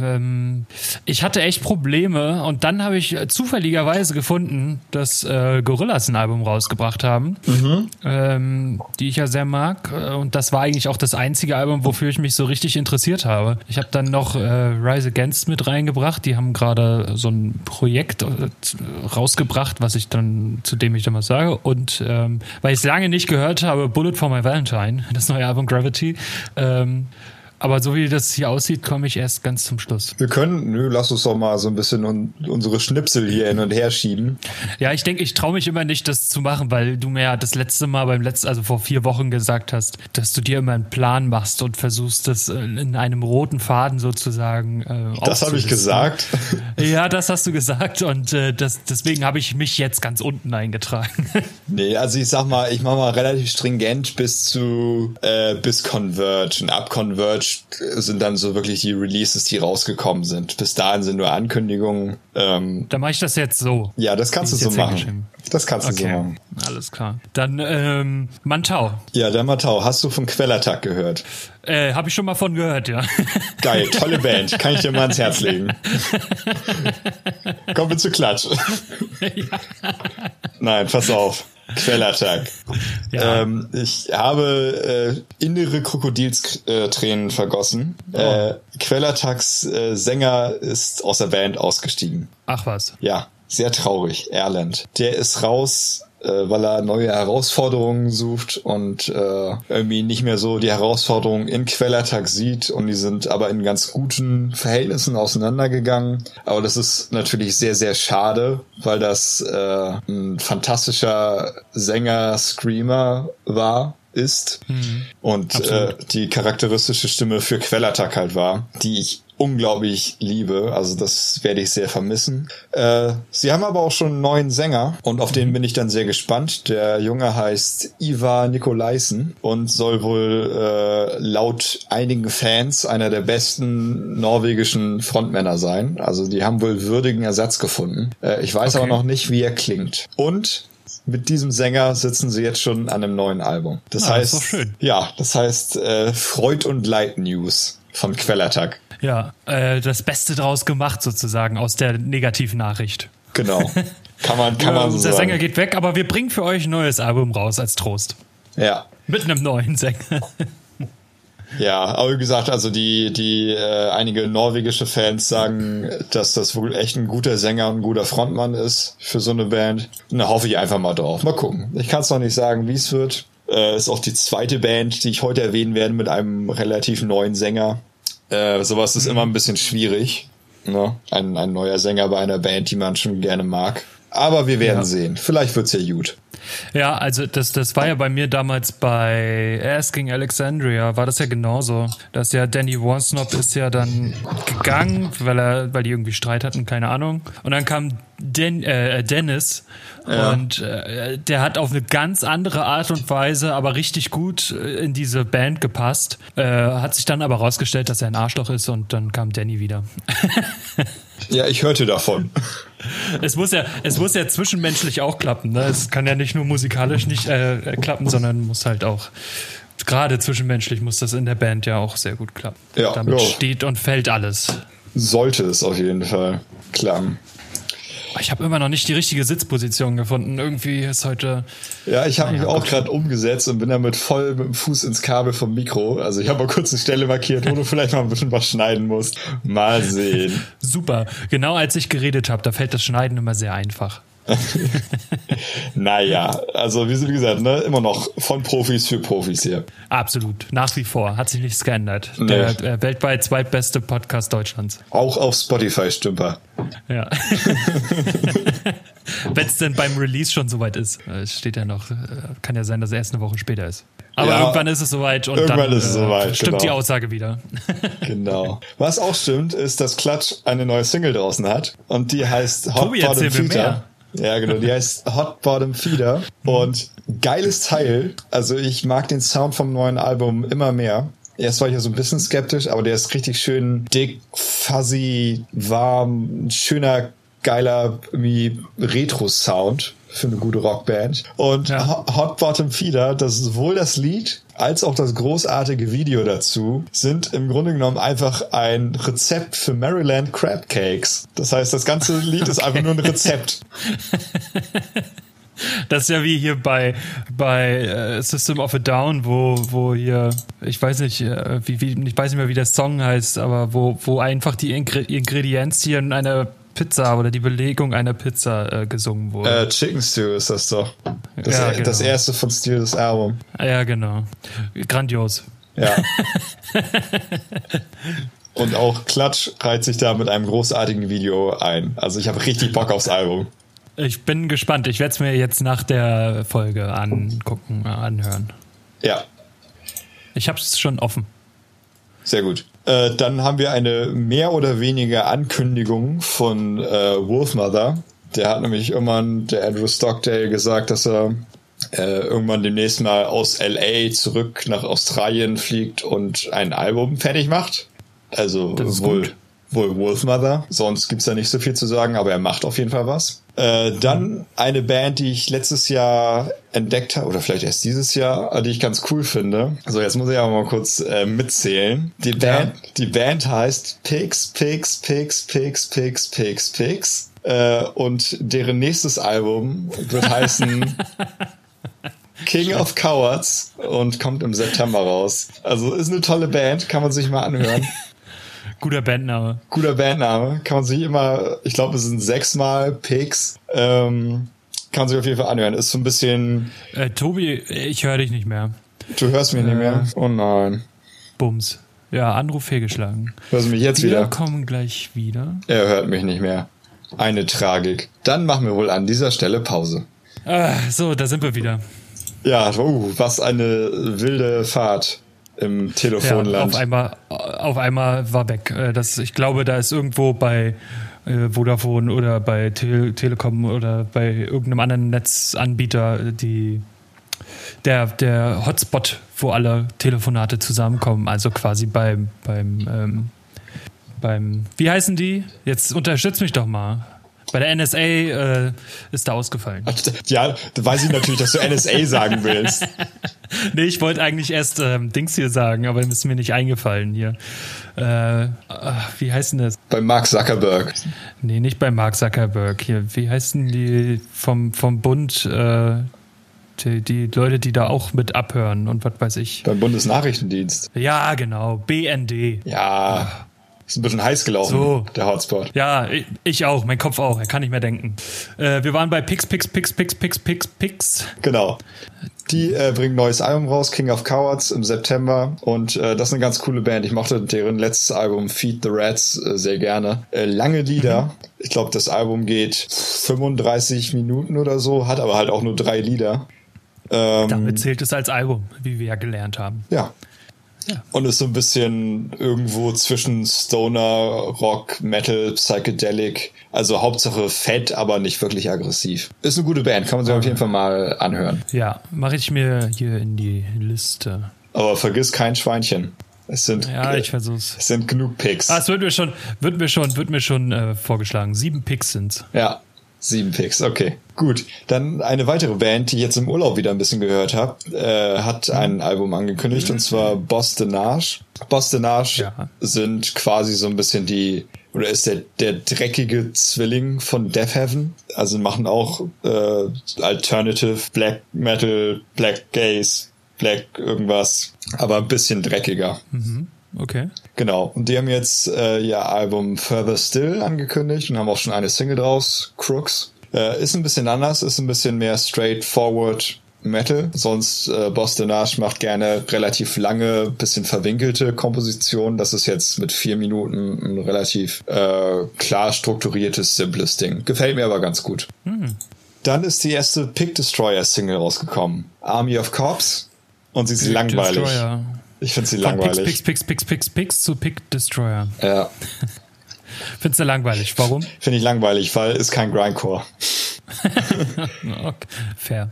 Ähm, ich hatte echt Probleme und dann habe ich zufälligerweise gefunden, dass äh, Gorillas ein Album rausgebracht haben, mhm. ähm, die ich ja sehr mag. Und das war eigentlich auch das einzige Album, wofür ich mich so richtig interessiert habe. Ich habe dann noch äh, Rise Against mit reingebracht. Die haben gerade so ein Projekt äh, rausgebracht, was ich dann, zu dem ich dann was sage. Und ähm, weil ich es lange nicht gehört habe, Bullet for My Valentine, das neue Album Gravity. Ähm, aber so wie das hier aussieht, komme ich erst ganz zum Schluss. Wir können, nö, lass uns doch mal so ein bisschen un unsere Schnipsel hier hin und her schieben. Ja, ich denke, ich traue mich immer nicht, das zu machen, weil du mir ja das letzte Mal beim letzten, also vor vier Wochen gesagt hast, dass du dir immer einen Plan machst und versuchst, das in einem roten Faden sozusagen. Äh, das habe ich gesagt. Ja, das hast du gesagt und äh, das, deswegen habe ich mich jetzt ganz unten eingetragen. Nee, also ich sag mal, ich mache mal relativ stringent bis zu äh, bis Converge und ab Converge sind dann so wirklich die Releases, die rausgekommen sind. Bis dahin sind nur Ankündigungen. Ähm, dann mache ich das jetzt so. Ja, das kannst du so machen. Das kannst okay. du so machen. Alles klar. Dann ähm, Mantau. Ja, der Mantau. Hast du von Quellattack gehört? Äh, Habe ich schon mal von gehört, ja. Geil, tolle Band. Kann ich dir mal ans Herz legen. Kommen wir zu Klatsch. Ja. Nein, pass auf. Quellattack. Ja. Ähm, ich habe äh, innere Krokodilstränen vergossen. Oh. Äh, Quellattacks äh, Sänger ist aus der Band ausgestiegen. Ach was. Ja, sehr traurig. Erland. Der ist raus äh, weil er neue Herausforderungen sucht und äh, irgendwie nicht mehr so die Herausforderungen in Quellertag sieht und die sind aber in ganz guten Verhältnissen auseinandergegangen. Aber das ist natürlich sehr, sehr schade, weil das äh, ein fantastischer Sänger, Screamer war ist mhm. und äh, die charakteristische Stimme für Quellattack halt war, die ich unglaublich liebe. Also das werde ich sehr vermissen. Äh, sie haben aber auch schon einen neuen Sänger und auf den bin ich dann sehr gespannt. Der Junge heißt Ivar Nikolaisen und soll wohl äh, laut einigen Fans einer der besten norwegischen Frontmänner sein. Also die haben wohl würdigen Ersatz gefunden. Äh, ich weiß okay. aber noch nicht, wie er klingt. Und mit diesem Sänger sitzen sie jetzt schon an einem neuen Album. Das ah, heißt, das ja, das heißt äh, Freud und Light News von Quellattack. Ja, äh, das Beste draus gemacht sozusagen aus der negativen Nachricht. Genau. Kann man, kann ja, man so Der sagen. Sänger geht weg, aber wir bringen für euch ein neues Album raus als Trost. Ja. Mit einem neuen Sänger. Ja, aber wie gesagt, also die, die äh, einige norwegische Fans sagen, dass das wohl echt ein guter Sänger und ein guter Frontmann ist für so eine Band. Und da hoffe ich einfach mal drauf. Mal gucken. Ich kann es noch nicht sagen, wie es wird. Äh, ist auch die zweite Band, die ich heute erwähnen werde mit einem relativ neuen Sänger. Äh, sowas ist mhm. immer ein bisschen schwierig. Ne? Ein, ein neuer Sänger bei einer Band, die man schon gerne mag. Aber wir werden ja. sehen. Vielleicht wird's ja gut. Ja, also das, das war ja bei mir damals bei Asking Alexandria, war das ja genauso. Dass ja Danny Warsnop ist ja dann gegangen, weil er, weil die irgendwie Streit hatten, keine Ahnung. Und dann kam Den, äh, Dennis ja. und äh, der hat auf eine ganz andere Art und Weise, aber richtig gut äh, in diese Band gepasst. Äh, hat sich dann aber rausgestellt, dass er ein Arschloch ist und dann kam Danny wieder. ja, ich hörte davon. Es muss ja, es muss ja zwischenmenschlich auch klappen. Ne? Es kann ja nicht nur musikalisch nicht äh, klappen, sondern muss halt auch gerade zwischenmenschlich muss das in der Band ja auch sehr gut klappen. Ja, Damit ja. steht und fällt alles. sollte es auf jeden Fall klappen. Ich habe immer noch nicht die richtige Sitzposition gefunden. Irgendwie ist heute. Ja, ich habe naja, mich auch gerade umgesetzt und bin damit voll mit dem Fuß ins Kabel vom Mikro. Also ich habe mal kurz eine Stelle markiert, wo du vielleicht mal ein bisschen was schneiden musst. Mal sehen. Super. Genau als ich geredet habe, da fällt das Schneiden immer sehr einfach. naja, also wie, gesagt, ne, immer noch von Profis für Profis hier. Absolut, nach wie vor, hat sich nichts geändert. Nee. Der, der weltweit zweitbeste Podcast Deutschlands. Auch auf Spotify, Stümper. Ja. Wenn es denn beim Release schon soweit ist, äh, steht ja noch, äh, kann ja sein, dass er erst eine Woche später ist. Aber ja, irgendwann ist es soweit und dann ist es äh, soweit, stimmt genau. die Aussage wieder. genau. Was auch stimmt, ist, dass Klatsch eine neue Single draußen hat und die heißt Hot Tobi, Bottom Feature. Ja, genau. Die heißt Hot Bottom Feeder. Und geiles Teil. Also ich mag den Sound vom neuen Album immer mehr. Erst war ich ja so ein bisschen skeptisch, aber der ist richtig schön dick, fuzzy, warm, schöner, geiler, wie Retro-Sound für eine gute Rockband. Und ja. Hot Bottom Feeder, das ist sowohl das Lied als auch das großartige Video dazu sind im Grunde genommen einfach ein Rezept für Maryland Crab Cakes. Das heißt, das ganze Lied okay. ist einfach nur ein Rezept. Das ist ja wie hier bei, bei äh, System of a Down, wo, wo hier, ich weiß nicht, äh, wie, wie, ich weiß nicht mehr, wie der Song heißt, aber wo, wo einfach die Ingredienz hier in einer Pizza oder die Belegung einer Pizza äh, gesungen wurde. Äh, Chicken Stew ist das doch. Das, ja, genau. das erste von Steels Album. Ja, genau. Grandios. Ja. Und auch Klatsch reiht sich da mit einem großartigen Video ein. Also ich habe richtig Bock aufs Album. Ich bin gespannt. Ich werde es mir jetzt nach der Folge angucken, äh, anhören. Ja. Ich habe es schon offen. Sehr gut. Äh, dann haben wir eine mehr oder weniger Ankündigung von äh, Wolfmother. Der hat nämlich irgendwann, der Andrew Stockdale, gesagt, dass er äh, irgendwann demnächst mal aus LA zurück nach Australien fliegt und ein Album fertig macht. Also wohl, gut. Wohl Wolfmother. Sonst gibt's da nicht so viel zu sagen, aber er macht auf jeden Fall was. Äh, dann eine Band, die ich letztes Jahr entdeckt habe, oder vielleicht erst dieses Jahr, die ich ganz cool finde. Also jetzt muss ich aber mal kurz äh, mitzählen. Die Band, ja. die Band heißt Pigs, Pigs, Pigs, Pigs, Pigs, Pigs, Pigs. Äh, und deren nächstes Album wird heißen King of Cowards und kommt im September raus. Also ist eine tolle Band, kann man sich mal anhören. Guter Bandname. Guter Bandname. Kann man sich immer, ich glaube, es sind sechsmal Pigs. Ähm, kann man sich auf jeden Fall anhören. Ist so ein bisschen. Äh, Tobi, ich höre dich nicht mehr. Du hörst mich äh, nicht mehr? Oh nein. Bums. Ja, Anruf fehlgeschlagen. Hörst du mich jetzt wir wieder? Wir kommen gleich wieder. Er hört mich nicht mehr. Eine Tragik. Dann machen wir wohl an dieser Stelle Pause. Ah, so, da sind wir wieder. Ja, uh, was eine wilde Fahrt im Telefonland. Ja, auf einmal, auf einmal war weg. Äh, das, ich glaube, da ist irgendwo bei äh, Vodafone oder bei Tele Telekom oder bei irgendeinem anderen Netzanbieter die der, der Hotspot, wo alle Telefonate zusammenkommen, also quasi beim, beim, ähm, beim, wie heißen die? Jetzt unterstützt mich doch mal. Bei der NSA äh, ist da ausgefallen. Ja, da weiß ich natürlich, dass du NSA sagen willst. nee, ich wollte eigentlich erst ähm, Dings hier sagen, aber ist mir nicht eingefallen hier. Äh, wie heißt denn das? Bei Mark Zuckerberg. Nee, nicht bei Mark Zuckerberg. Hier, wie heißen die vom, vom Bund, äh, die, die Leute, die da auch mit abhören und was weiß ich. Beim Bundesnachrichtendienst. Ja, genau. BND. Ja. Ist ein bisschen heiß gelaufen, so. der Hotspot. Ja, ich auch, mein Kopf auch, er kann nicht mehr denken. Äh, wir waren bei Pix, Pix, Pix, Pix, Pix, Pix, Pix. Genau. Die äh, bringen ein neues Album raus, King of Cowards im September. Und äh, das ist eine ganz coole Band. Ich mochte deren letztes Album Feed the Rats äh, sehr gerne. Äh, lange Lieder. Mhm. Ich glaube, das Album geht 35 Minuten oder so, hat aber halt auch nur drei Lieder. Ähm, Damit zählt es als Album, wie wir ja gelernt haben. Ja, und ist so ein bisschen irgendwo zwischen Stoner, Rock, Metal, Psychedelic. Also Hauptsache fett, aber nicht wirklich aggressiv. Ist eine gute Band, kann man sich auf jeden Fall mal anhören. Ja, mache ich mir hier in die Liste. Aber vergiss kein Schweinchen. Es sind, ja, ich versuch's. Es sind genug Picks. Ah, es wird mir schon, wird mir schon, wird mir schon äh, vorgeschlagen. Sieben Picks sind's. Ja, Sieben Picks, okay. Gut. Dann eine weitere Band, die ich jetzt im Urlaub wieder ein bisschen gehört habe, äh, hat ein Album angekündigt und zwar Boston Nash. Boston Nash ja. sind quasi so ein bisschen die oder ist der, der dreckige Zwilling von Death Heaven. Also machen auch äh, Alternative, Black Metal, Black Gaze, Black irgendwas, aber ein bisschen dreckiger. Mhm. Okay. Genau. Und die haben jetzt äh, ihr Album Further Still angekündigt und haben auch schon eine Single draus, Crooks. Äh, ist ein bisschen anders, ist ein bisschen mehr straightforward Metal. Sonst äh, Boston Nash macht gerne relativ lange, bisschen verwinkelte Kompositionen. Das ist jetzt mit vier Minuten ein relativ äh, klar strukturiertes, simples Ding. Gefällt mir aber ganz gut. Hm. Dann ist die erste Pick Destroyer Single rausgekommen. Army of Cops. Und sie ist Pick langweilig. Destroyer. Ich finde sie Von langweilig. Pix, Pix, Pix, Pix, Pix zu Pick Destroyer. Ja. Findest du langweilig? Warum? Finde ich langweilig, weil es kein Grindcore. okay. Fair.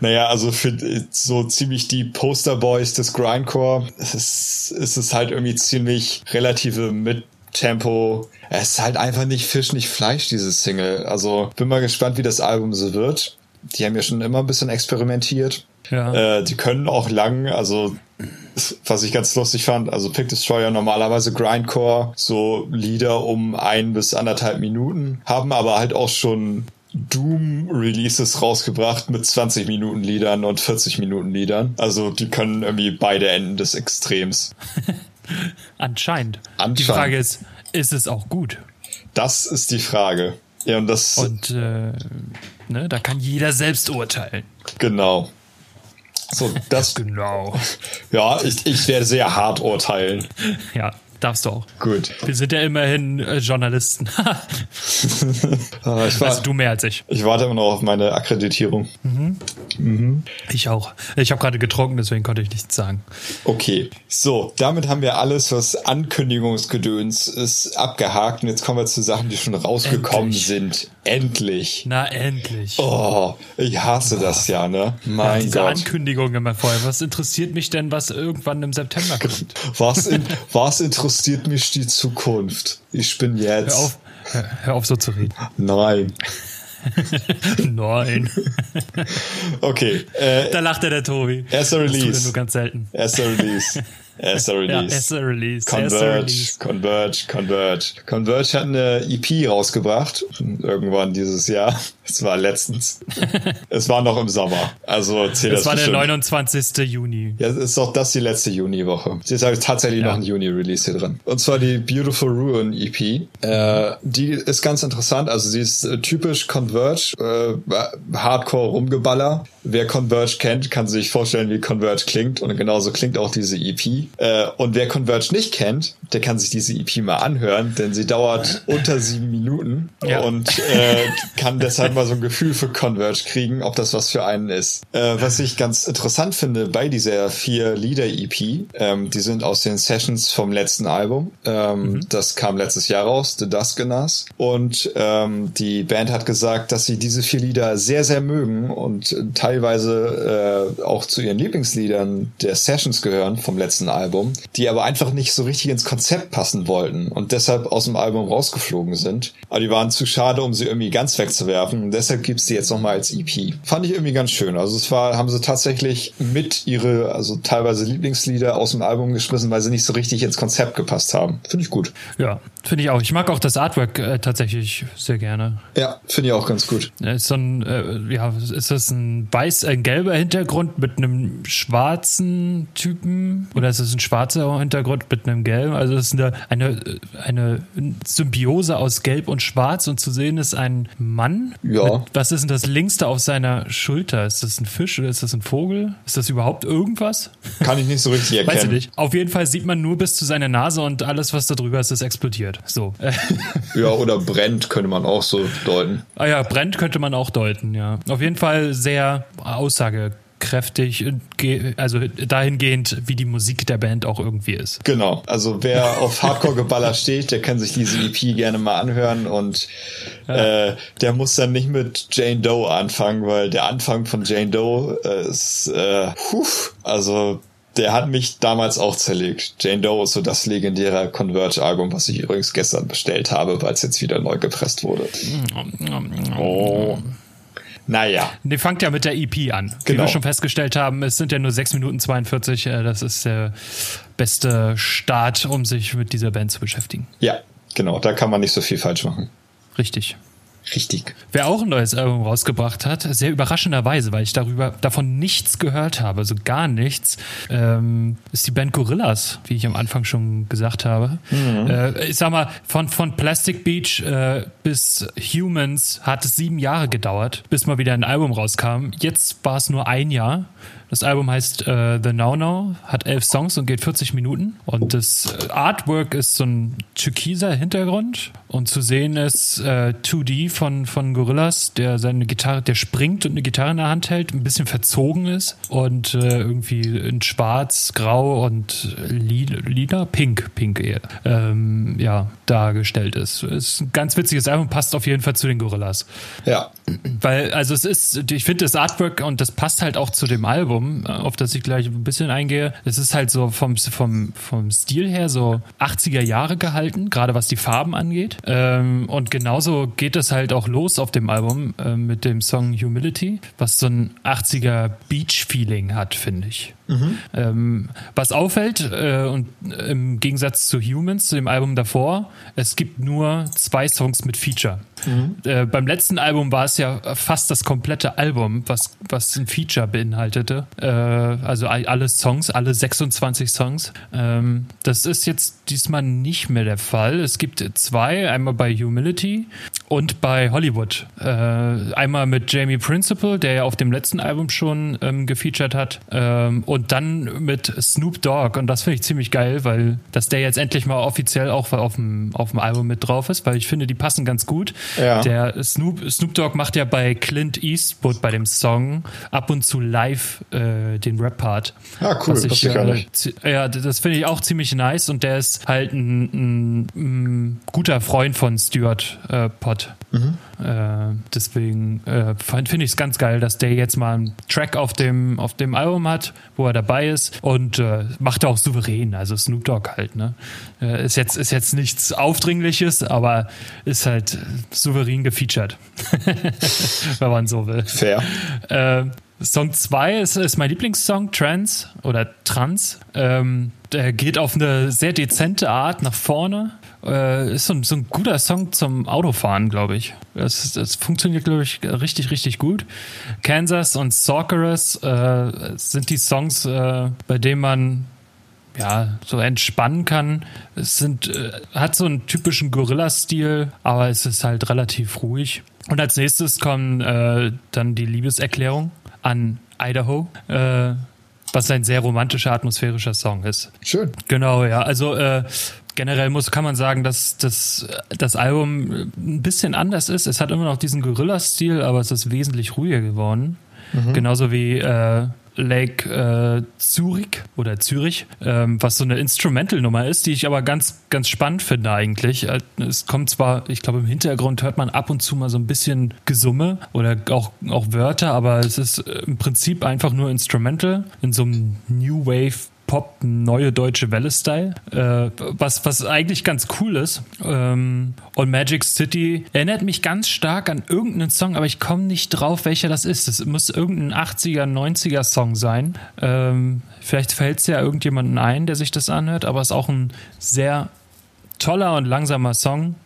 Naja, also für so ziemlich die Posterboys des Grindcore ist es, ist es halt irgendwie ziemlich relative Mittempo. Es ist halt einfach nicht Fisch, nicht Fleisch, dieses Single. Also bin mal gespannt, wie das Album so wird. Die haben ja schon immer ein bisschen experimentiert. Ja. Äh, die können auch lang, also was ich ganz lustig fand, also Pick Destroyer normalerweise Grindcore, so Lieder um ein bis anderthalb Minuten, haben aber halt auch schon Doom-Releases rausgebracht mit 20 Minuten Liedern und 40 Minuten Liedern. Also die können irgendwie beide Enden des Extrems. Anscheinend. Anscheinend. Die Frage ist, ist es auch gut? Das ist die Frage. Ja, und das. Und äh, ne, da kann jeder selbst urteilen. Genau. So, das. genau. Ja, ich, ich werde sehr hart urteilen. Ja. Darfst du auch. Gut. Wir sind ja immerhin äh, Journalisten. Ah, ich war, also du mehr als ich. Ich warte immer noch auf meine Akkreditierung. Mhm. Mhm. Ich auch. Ich habe gerade getrunken, deswegen konnte ich nichts sagen. Okay. So, damit haben wir alles, was Ankündigungsgedöns ist, abgehakt. Und jetzt kommen wir zu Sachen, die schon rausgekommen endlich. sind. Endlich. Na, endlich. Oh, ich hasse oh. das ja, ne? Mein ja, diese Gott. Ankündigung immer vorher. Was interessiert mich denn, was irgendwann im September kommt? was, in, was interessiert interessiert mich die Zukunft. Ich bin jetzt. Hör auf, hör, auf so zu reden. Nein. Nein. okay. Äh, da lacht er der Tobi. Erster Release. Nur ganz selten. Erster Release. Erster Release. Ja, erster Release. Converge, erster Release. Converge, Converge. Converge hat eine EP rausgebracht. Irgendwann dieses Jahr. Es war letztens. es war noch im Sommer. Also zählt das Es war bestimmt. der 29. Juni. Ja, ist doch das die letzte Juni-Woche. Jetzt habe ich tatsächlich ja. noch ein Juni-Release hier drin. Und zwar die Beautiful Ruin EP. Äh, die ist ganz interessant. Also sie ist äh, typisch Converge, äh, Hardcore Rumgeballer. Wer Converge kennt, kann sich vorstellen, wie Converge klingt. Und genauso klingt auch diese EP. Äh, und wer Converge nicht kennt, der kann sich diese EP mal anhören, denn sie dauert unter sieben Minuten ja. und äh, kann deshalb mal so ein Gefühl für Converge kriegen, ob das was für einen ist. Äh, was ich ganz interessant finde bei dieser vier Lieder-EP, ähm, die sind aus den Sessions vom letzten Album. Ähm, mhm. Das kam letztes Jahr raus, The Duskeners. Und ähm, die Band hat gesagt, dass sie diese vier Lieder sehr, sehr mögen und teilweise äh, auch zu ihren Lieblingsliedern der Sessions gehören vom letzten Album, die aber einfach nicht so richtig ins Konzept passen wollten und deshalb aus dem Album rausgeflogen sind. Aber die waren zu schade, um sie irgendwie ganz wegzuwerfen und deshalb gibt's die jetzt nochmal als EP. Fand ich irgendwie ganz schön. Also es war, haben sie tatsächlich mit ihre, also teilweise Lieblingslieder aus dem Album geschmissen, weil sie nicht so richtig ins Konzept gepasst haben. Finde ich gut. Ja, finde ich auch. Ich mag auch das Artwork äh, tatsächlich sehr gerne. Ja, finde ich auch ganz gut. Ist so ein, äh, ja, ist das ein weiß, ein gelber Hintergrund mit einem schwarzen Typen? Oder ist es ein schwarzer Hintergrund mit einem gelben? Also es ist eine, eine, eine Symbiose aus Gelb und Schwarz und zu sehen ist ein Mann. Ja. Mit, was ist denn das längste auf seiner Schulter? Ist das ein Fisch oder ist das ein Vogel? Ist das überhaupt irgendwas? Kann ich nicht so richtig erkennen. Weiß ich nicht. Auf jeden Fall sieht man nur bis zu seiner Nase und alles, was da drüber ist, ist explodiert. So. ja, oder brennt könnte man auch so deuten. Ah ja, brennt könnte man auch deuten, ja. Auf jeden Fall sehr Aussage kräftig, also dahingehend, wie die Musik der Band auch irgendwie ist. Genau, also wer auf Hardcore-Geballer steht, der kann sich diese EP gerne mal anhören und äh, der muss dann nicht mit Jane Doe anfangen, weil der Anfang von Jane Doe äh, ist, äh, huf, also der hat mich damals auch zerlegt. Jane Doe ist so das legendäre Converge-Album, was ich übrigens gestern bestellt habe, weil es jetzt wieder neu gepresst wurde. Oh. Naja. Die fangt ja mit der EP an. Genau. Wie wir genau. schon festgestellt haben, es sind ja nur 6 Minuten 42. Äh, das ist der beste Start, um sich mit dieser Band zu beschäftigen. Ja, Genau, da kann man nicht so viel falsch machen. Richtig. Richtig. Wer auch ein neues Album rausgebracht hat, sehr überraschenderweise, weil ich darüber davon nichts gehört habe, also gar nichts, ähm, ist die Band Gorillas, wie ich am Anfang schon gesagt habe. Mhm. Äh, ich sag mal, von, von Plastic Beach äh, bis Humans hat es sieben Jahre gedauert, bis mal wieder ein Album rauskam. Jetzt war es nur ein Jahr. Das Album heißt äh, The Now Now, hat elf Songs und geht 40 Minuten. Und das äh, Artwork ist so ein türkiser Hintergrund. Und zu sehen ist äh, 2D von, von Gorillas, der seine Gitarre, der springt und eine Gitarre in der Hand hält, ein bisschen verzogen ist und äh, irgendwie in schwarz, grau und lila, pink, pink eher, ähm, ja, dargestellt ist. Ist ein ganz witziges Album, passt auf jeden Fall zu den Gorillas. Ja. Weil, also es ist, ich finde das Artwork und das passt halt auch zu dem Album, auf das ich gleich ein bisschen eingehe. Es ist halt so vom, vom, vom Stil her so 80er Jahre gehalten, gerade was die Farben angeht. Ähm, und genauso geht es halt auch los auf dem Album äh, mit dem Song Humility, was so ein 80er Beach-Feeling hat, finde ich. Mhm. Ähm, was auffällt, äh, und im Gegensatz zu Humans, zu dem Album davor, es gibt nur zwei Songs mit Feature. Mhm. Äh, beim letzten Album war es ja fast das komplette Album, was, was ein Feature beinhaltete. Äh, also alle Songs, alle 26 Songs. Ähm, das ist jetzt diesmal nicht mehr der Fall. Es gibt zwei, einmal bei Humility und bei Hollywood. Äh, einmal mit Jamie Principal, der ja auf dem letzten Album schon ähm, gefeatured hat. Ähm, und dann mit Snoop Dogg. Und das finde ich ziemlich geil, weil dass der jetzt endlich mal offiziell auch auf dem, auf dem Album mit drauf ist, weil ich finde, die passen ganz gut. Ja. Der Snoop, Snoop Dogg macht ja bei Clint Eastwood bei dem Song ab und zu live äh, den Rap-Part. Ah, cool, was ich, äh, Ja, das finde ich auch ziemlich nice und der ist halt ein, ein, ein guter Freund von Stuart äh, Pott. Mhm. Äh, deswegen äh, finde ich es ganz geil, dass der jetzt mal einen Track auf dem, auf dem Album hat, wo er dabei ist und äh, macht er auch souverän, also Snoop Dogg halt. Ne? Äh, ist, jetzt, ist jetzt nichts Aufdringliches, aber ist halt souverän gefeatured, wenn man so will. Fair. Äh, Song 2 ist, ist mein Lieblingssong, Trans oder Trans. Ähm, der geht auf eine sehr dezente Art nach vorne. Äh, ist so ein, so ein, guter Song zum Autofahren, glaube ich. Das, das funktioniert, glaube ich, richtig, richtig gut. Kansas und Sorceress äh, sind die Songs, äh, bei denen man ja, so entspannen kann. Es sind, äh, hat so einen typischen Gorilla-Stil, aber es ist halt relativ ruhig. Und als nächstes kommen äh, dann die Liebeserklärung an Idaho. Äh, was ein sehr romantischer, atmosphärischer Song ist. Schön. Genau, ja. Also äh, generell muss kann man sagen, dass das, das Album ein bisschen anders ist. Es hat immer noch diesen Gorilla-Stil, aber es ist wesentlich ruhiger geworden. Mhm. Genauso wie äh, Lake äh, Zürich oder Zürich, ähm, was so eine Instrumental-Nummer ist, die ich aber ganz, ganz spannend finde eigentlich. Äh, es kommt zwar, ich glaube, im Hintergrund hört man ab und zu mal so ein bisschen Gesumme oder auch, auch Wörter, aber es ist im Prinzip einfach nur Instrumental in so einem New Wave Pop neue deutsche Welle-Style, äh, was, was eigentlich ganz cool ist. Ähm, und Magic City erinnert mich ganz stark an irgendeinen Song, aber ich komme nicht drauf, welcher das ist. Es muss irgendein 80er, 90er Song sein. Ähm, vielleicht fällt es ja irgendjemanden ein, der sich das anhört, aber es ist auch ein sehr toller und langsamer Song.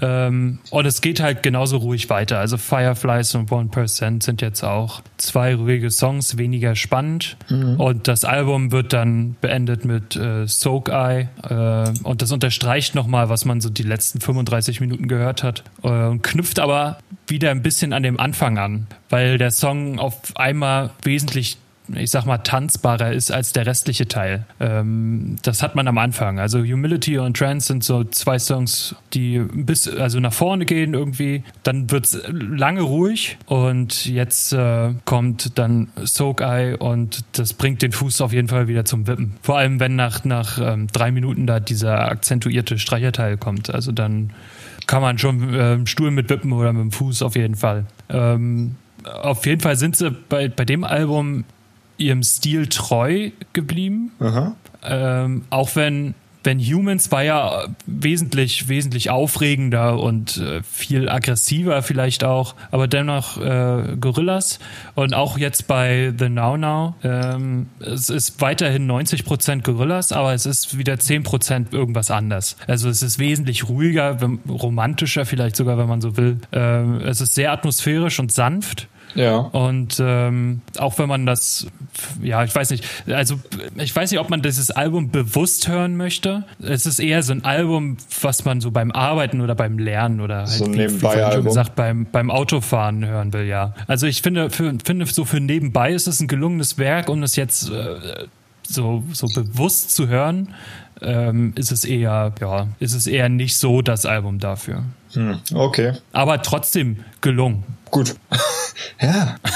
Ähm, und es geht halt genauso ruhig weiter. Also Fireflies und One Percent sind jetzt auch zwei ruhige Songs, weniger spannend. Mhm. Und das Album wird dann beendet mit äh, Soak Eye. Äh, und das unterstreicht nochmal, was man so die letzten 35 Minuten gehört hat. Äh, und knüpft aber wieder ein bisschen an dem Anfang an, weil der Song auf einmal wesentlich ich sag mal, tanzbarer ist als der restliche Teil. Ähm, das hat man am Anfang. Also Humility und Trance sind so zwei Songs, die bis, also nach vorne gehen irgendwie. Dann wird's lange ruhig und jetzt äh, kommt dann Soak Eye und das bringt den Fuß auf jeden Fall wieder zum Wippen. Vor allem, wenn nach, nach ähm, drei Minuten da dieser akzentuierte Streicherteil kommt. Also dann kann man schon äh, Stuhl mit Wippen oder mit dem Fuß auf jeden Fall. Ähm, auf jeden Fall sind sie bei, bei dem Album ihrem Stil treu geblieben. Ähm, auch wenn wenn Humans war ja wesentlich, wesentlich aufregender und äh, viel aggressiver vielleicht auch, aber dennoch äh, Gorillas und auch jetzt bei The Now Now, ähm, es ist weiterhin 90 Prozent Gorillas, aber es ist wieder 10 Prozent irgendwas anders. Also es ist wesentlich ruhiger, romantischer vielleicht sogar, wenn man so will. Ähm, es ist sehr atmosphärisch und sanft. Ja. Und ähm, auch wenn man das, ja, ich weiß nicht, also ich weiß nicht, ob man dieses Album bewusst hören möchte. Es ist eher so ein Album, was man so beim Arbeiten oder beim Lernen oder halt, So wie, wie schon gesagt, beim, beim Autofahren hören will, ja. Also ich finde, für, finde so für nebenbei ist es ein gelungenes Werk, um das jetzt äh, so, so bewusst zu hören, ähm, ist es eher, ja, ist es eher nicht so das Album dafür. Hm, okay. Aber trotzdem gelungen. Gut. ja.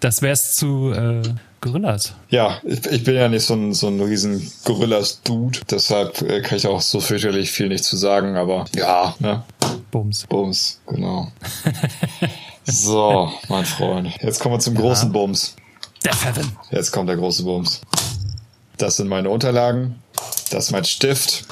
Das wär's zu äh, Gorillas. Ja, ich, ich bin ja nicht so ein, so ein riesen Gorillas-Dude, deshalb äh, kann ich auch so fürchterlich viel nicht zu sagen, aber ja, ne? Bums. Bums, genau. So, mein Freund. Jetzt kommen wir zum großen Bums. Death Heaven. Jetzt kommt der große Bums. Das sind meine Unterlagen. Das ist mein Stift.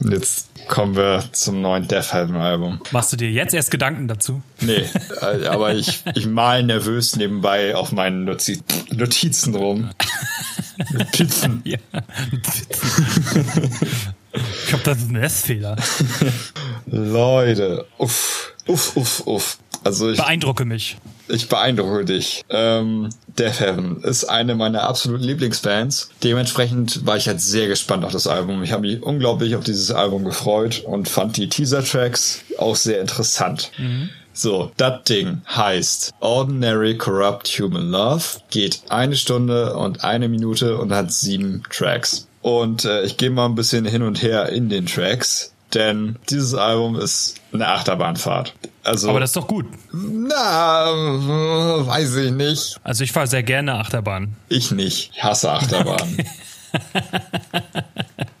Und jetzt kommen wir zum neuen Death Heaven Album. Machst du dir jetzt erst Gedanken dazu? Nee, äh, aber ich, ich mal nervös nebenbei auf meinen Notiz Notizen rum. Notizen. Ja. ich glaube, das ist ein S-Fehler. Leute, uff, uff, uff, uff. Also ich, Beeindrucke mich. ich beeindrucke dich. Ähm, Death Heaven ist eine meiner absoluten Lieblingsbands. Dementsprechend war ich jetzt sehr gespannt auf das Album. Ich habe mich unglaublich auf dieses Album gefreut und fand die Teaser-Tracks auch sehr interessant. So, das Ding heißt Ordinary Corrupt Human Love, geht eine Stunde und eine Minute und hat sieben Tracks. Und äh, ich gehe mal ein bisschen hin und her in den Tracks, denn dieses Album ist eine Achterbahnfahrt. Also, Aber das ist doch gut. na, weiß ich nicht. Also ich fahre sehr gerne Achterbahn. Ich nicht. Ich hasse Achterbahnen.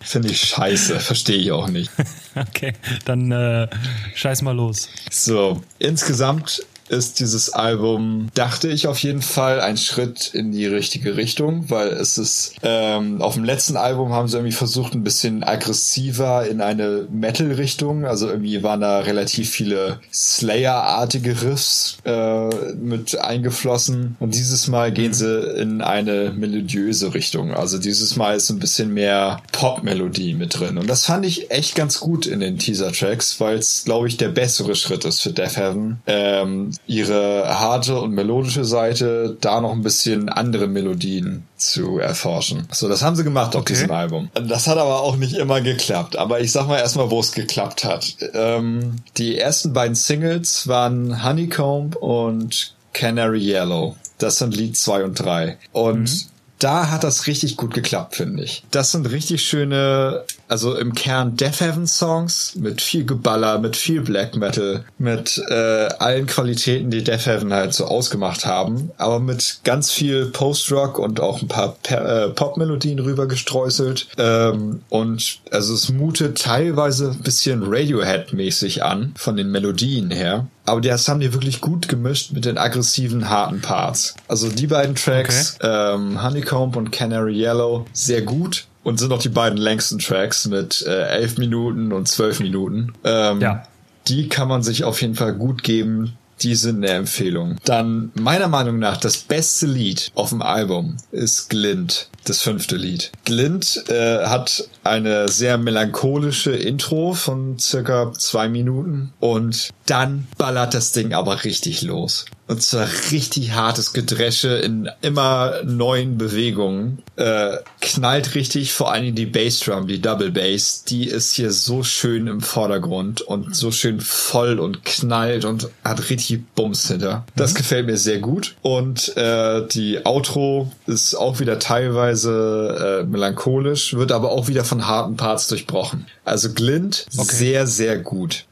Finde ich scheiße. Verstehe ich auch nicht. Okay, dann äh, scheiß mal los. So, insgesamt ist dieses Album, dachte ich auf jeden Fall, ein Schritt in die richtige Richtung, weil es ist, ähm, auf dem letzten Album haben sie irgendwie versucht, ein bisschen aggressiver in eine Metal-Richtung. Also irgendwie waren da relativ viele Slayer-artige Riffs äh, mit eingeflossen. Und dieses Mal gehen sie in eine melodiöse Richtung. Also dieses Mal ist ein bisschen mehr Pop-Melodie mit drin. Und das fand ich echt ganz gut in den Teaser-Tracks, weil es, glaube ich, der bessere Schritt ist für Death Heaven. Ähm, ihre harte und melodische Seite, da noch ein bisschen andere Melodien zu erforschen. So, das haben sie gemacht auf Okay. diesem Album. Das hat aber auch nicht immer geklappt. Aber ich sag mal erstmal, wo es geklappt hat. Ähm, die ersten beiden Singles waren Honeycomb und Canary Yellow. Das sind Lied 2 und 3. Und da hat das richtig gut geklappt, finde ich. Das sind richtig schöne, also im Kern Death Heaven Songs mit viel Geballer, mit viel Black Metal, mit äh, allen Qualitäten, die Death Heaven halt so ausgemacht haben, aber mit ganz viel Post-Rock und auch ein paar äh, Pop-Melodien rüber gestreuselt. Ähm, und also es mutet teilweise ein bisschen Radiohead-mäßig an, von den Melodien her. Aber das haben die wirklich gut gemischt mit den aggressiven, harten Parts. Also die beiden Tracks, ähm, Honeycomb und Canary Yellow, sehr gut. Und sind auch die beiden längsten Tracks mit äh, 11 Minuten und 12 Minuten. Ähm, Ja. Die kann man sich auf jeden Fall gut geben. Die sind eine Empfehlung. Dann meiner Meinung nach das beste Lied auf dem Album ist Glint, das fünfte Lied. Glint äh, hat eine sehr melancholische Intro von circa zwei Minuten und dann ballert das Ding aber richtig los. Und zwar richtig hartes Gedresche in immer neuen Bewegungen. Äh, knallt richtig, vor allem die Bassdrum, die Double Bass, die ist hier so schön im Vordergrund und so schön voll und knallt und hat richtig Bums hinter. Das gefällt mir sehr gut. Und äh, die Outro ist auch wieder teilweise äh, melancholisch, wird aber auch wieder von harten Parts durchbrochen. Also Glint, Okay. sehr, sehr gut.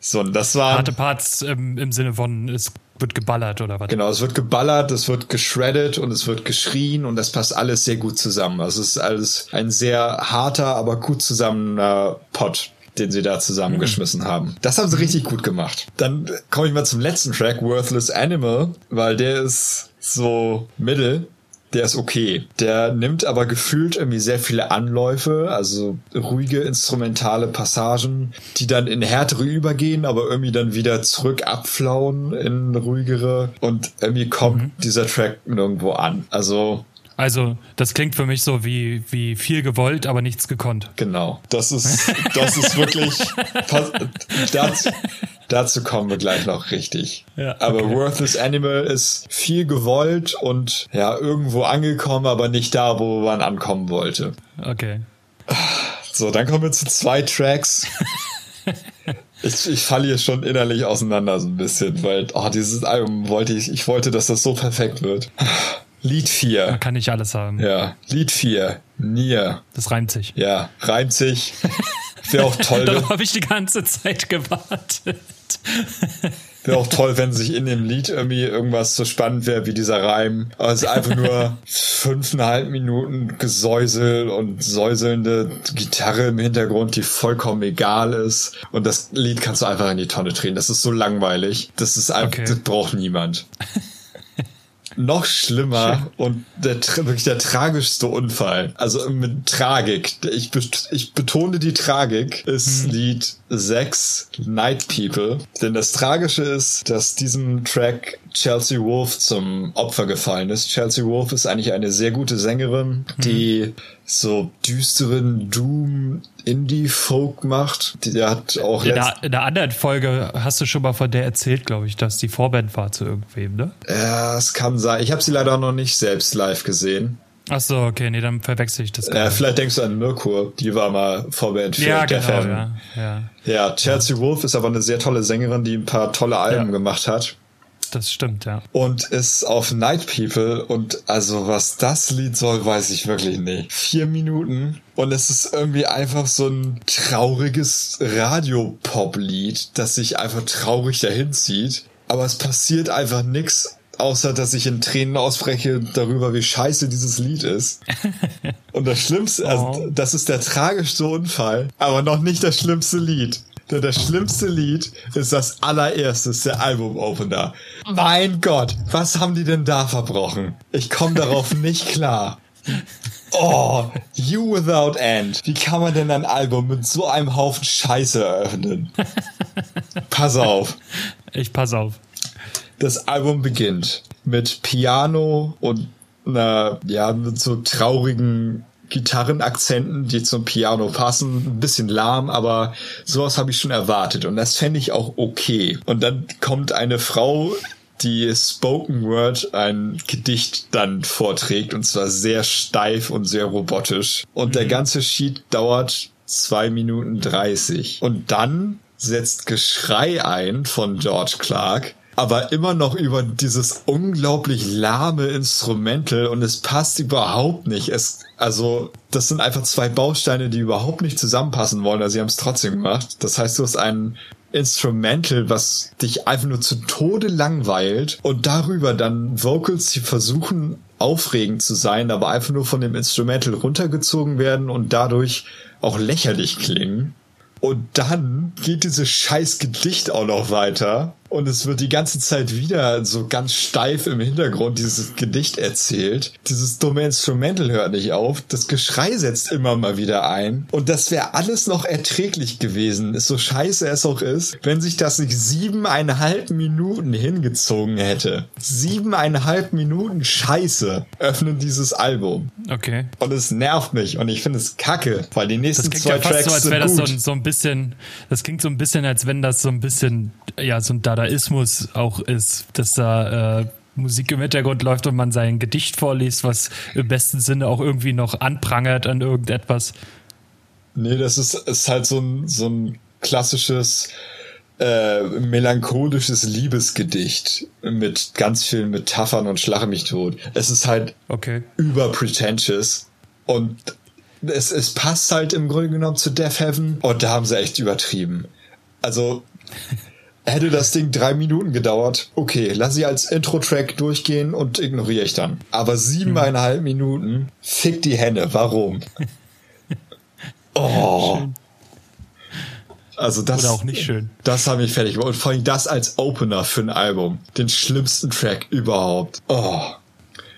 So, und das war Harte Parts ähm, im Sinne von, es wird geballert oder was? Genau, es wird geballert, es wird geschreddet und es wird geschrien und das passt alles sehr gut zusammen. Also es ist alles ein sehr harter, aber gut zusammener Pot, den sie da zusammengeschmissen haben. Das haben sie richtig gut gemacht. Dann komme ich mal zum letzten Track, Worthless Animal, weil der ist so mittel. Der ist okay. Der nimmt aber gefühlt irgendwie sehr viele Anläufe, also ruhige instrumentale Passagen, die dann in härtere übergehen, aber irgendwie dann wieder zurück abflauen in ruhigere und irgendwie kommt mhm. dieser Track nirgendwo an. Also also, das klingt für mich so wie, wie viel gewollt, aber nichts gekonnt. Genau. Das ist, das ist wirklich, dazu, dazu kommen wir gleich noch richtig. Ja, okay. Aber Worthless Animal ist viel gewollt und ja, irgendwo angekommen, aber nicht da, wo man ankommen wollte. Okay. So, dann kommen wir zu zwei Tracks. Ich, ich falle hier schon innerlich auseinander so ein bisschen, weil oh, dieses Album wollte ich, ich wollte, dass das so perfekt wird. Lied 4. Man kann nicht alles haben. Ja. Lied 4. Nier. Das reimt sich. Ja, reimt sich. Wäre auch toll. Darauf habe ich die ganze Zeit gewartet. Wäre auch toll, wenn sich in dem Lied irgendwie irgendwas so spannend wäre wie dieser Reim. Aber es ist einfach nur fünfeinhalb Minuten Gesäusel und säuselnde Gitarre im Hintergrund, die vollkommen egal ist. Und das Lied kannst du einfach in die Tonne drehen. Das ist so langweilig. Das ist einfach, okay. das braucht niemand noch schlimmer und der, wirklich der tragischste Unfall. Also mit Tragik. Ich, ich betone die Tragik, ist hm. Lied 6, Night People. Denn das Tragische ist, dass diesem Track Chelsea Wolf zum Opfer gefallen ist. Chelsea Wolf ist eigentlich eine sehr gute Sängerin, die mhm. so düsteren Doom Indie Folk macht. Die hat auch in der, in der anderen Folge hast du schon mal von der erzählt, glaube ich, dass die Vorband war zu irgendwem, ne? Ja, es kann sein. Ich habe sie leider noch nicht selbst live gesehen. Ach so, okay, nee, dann verwechsel ich das. Ja, vielleicht denkst du an Mirkur, die war mal Vorband für ja, genau, ja, ja. ja, Chelsea ja. Wolf ist aber eine sehr tolle Sängerin, die ein paar tolle Alben ja. gemacht hat das stimmt, ja. Und ist auf Night People und also was das Lied soll, weiß ich wirklich nicht. Vier Minuten und es ist irgendwie einfach so ein trauriges Radio-Pop-Lied, das sich einfach traurig dahin zieht. Aber es passiert einfach nix, außer dass ich in Tränen ausbreche darüber, wie scheiße dieses Lied ist. Und das Schlimmste, also oh. das ist der tragischste Unfall, aber noch nicht das schlimmste Lied. Denn das schlimmste Lied ist das allererste, der Album-Opener. Mein Gott, was haben die denn da verbrochen? Ich komme darauf nicht klar. Oh, You Without End. Wie kann man denn ein Album mit so einem Haufen Scheiße eröffnen? Pass auf. Ich pass auf. Das Album beginnt mit Piano und einer, ja, mit so traurigen Gitarrenakzenten, die zum Piano passen. Ein bisschen lahm, aber sowas habe ich schon erwartet und das fände ich auch okay. Und dann kommt eine Frau, die Spoken Word ein Gedicht dann vorträgt und zwar sehr steif und sehr robotisch. Und mhm. der ganze Sheet dauert zwei Minuten dreißig. Und dann setzt Geschrei ein von George Clark aber immer noch über dieses unglaublich lahme Instrumental und es passt überhaupt nicht. Es, also, das sind einfach zwei Bausteine, die überhaupt nicht zusammenpassen wollen, also sie haben es trotzdem gemacht. Das heißt, du hast ein Instrumental, was dich einfach nur zu Tode langweilt und darüber dann Vocals, die versuchen aufregend zu sein, aber einfach nur von dem Instrumental runtergezogen werden und dadurch auch lächerlich klingen. Und dann geht dieses scheiß Gedicht auch noch weiter. Und es wird die ganze Zeit wieder so ganz steif im Hintergrund dieses Gedicht erzählt. Dieses dumme Instrumental hört nicht auf. Das Geschrei setzt immer mal wieder ein. Und das wäre alles noch erträglich gewesen, ist so scheiße es auch ist, wenn sich das nicht siebeneinhalb Minuten hingezogen hätte. Siebeneinhalb Minuten Scheiße öffnen dieses Album. Okay. Und es nervt mich und ich finde es kacke, weil die nächsten zwei ja Tracks so, als sind gut. Das so, so ein bisschen, das klingt so ein bisschen, als wenn das so ein bisschen, ja, so ein Dadaismus auch ist, dass da äh, Musik im Hintergrund läuft und man sein Gedicht vorliest, was im besten Sinne auch irgendwie noch anprangert an irgendetwas. Nee, das ist, ist halt so ein, so ein klassisches äh, melancholisches Liebesgedicht mit ganz vielen Metaphern und Schlache mich tot. Es ist halt okay. über pretentious und es, es passt halt im Grunde genommen zu Death Heaven und da haben sie echt übertrieben. Also hätte das Ding drei Minuten gedauert, okay, lass sie als Intro-Track durchgehen und ignoriere ich dann. Aber siebeneinhalb Minuten, fick die Hände, warum? Oh. Schön. Also das. Oder auch nicht schön. Das habe ich fertig gemacht. Und vor allem das als Opener für ein Album. Den schlimmsten Track überhaupt. Oh.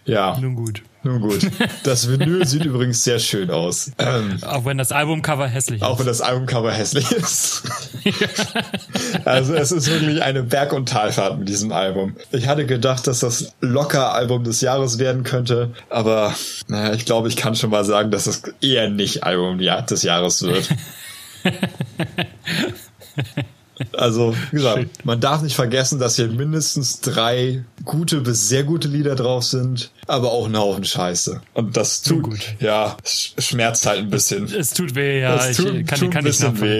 Ja. Nun gut. Nun gut. Das Vinyl sieht übrigens sehr schön aus. Ähm, auch wenn das Albumcover hässlich ist. Auch wenn das Albumcover hässlich ist. also es ist wirklich eine Berg- und Talfahrt mit diesem Album. Ich hatte gedacht, dass das locker Album des Jahres werden könnte, aber naja, ich glaube, ich kann schon mal sagen, dass es eher nicht Album des Jahres wird. Also, wie gesagt, Schön. man darf nicht vergessen, dass hier mindestens drei gute bis sehr gute Lieder drauf sind, aber auch ein Haufen Scheiße. Und das tut, gut. ja, schmerzt halt ein bisschen. Es, tut weh, ja. Tut, ich kann, tut kann ein bisschen weh.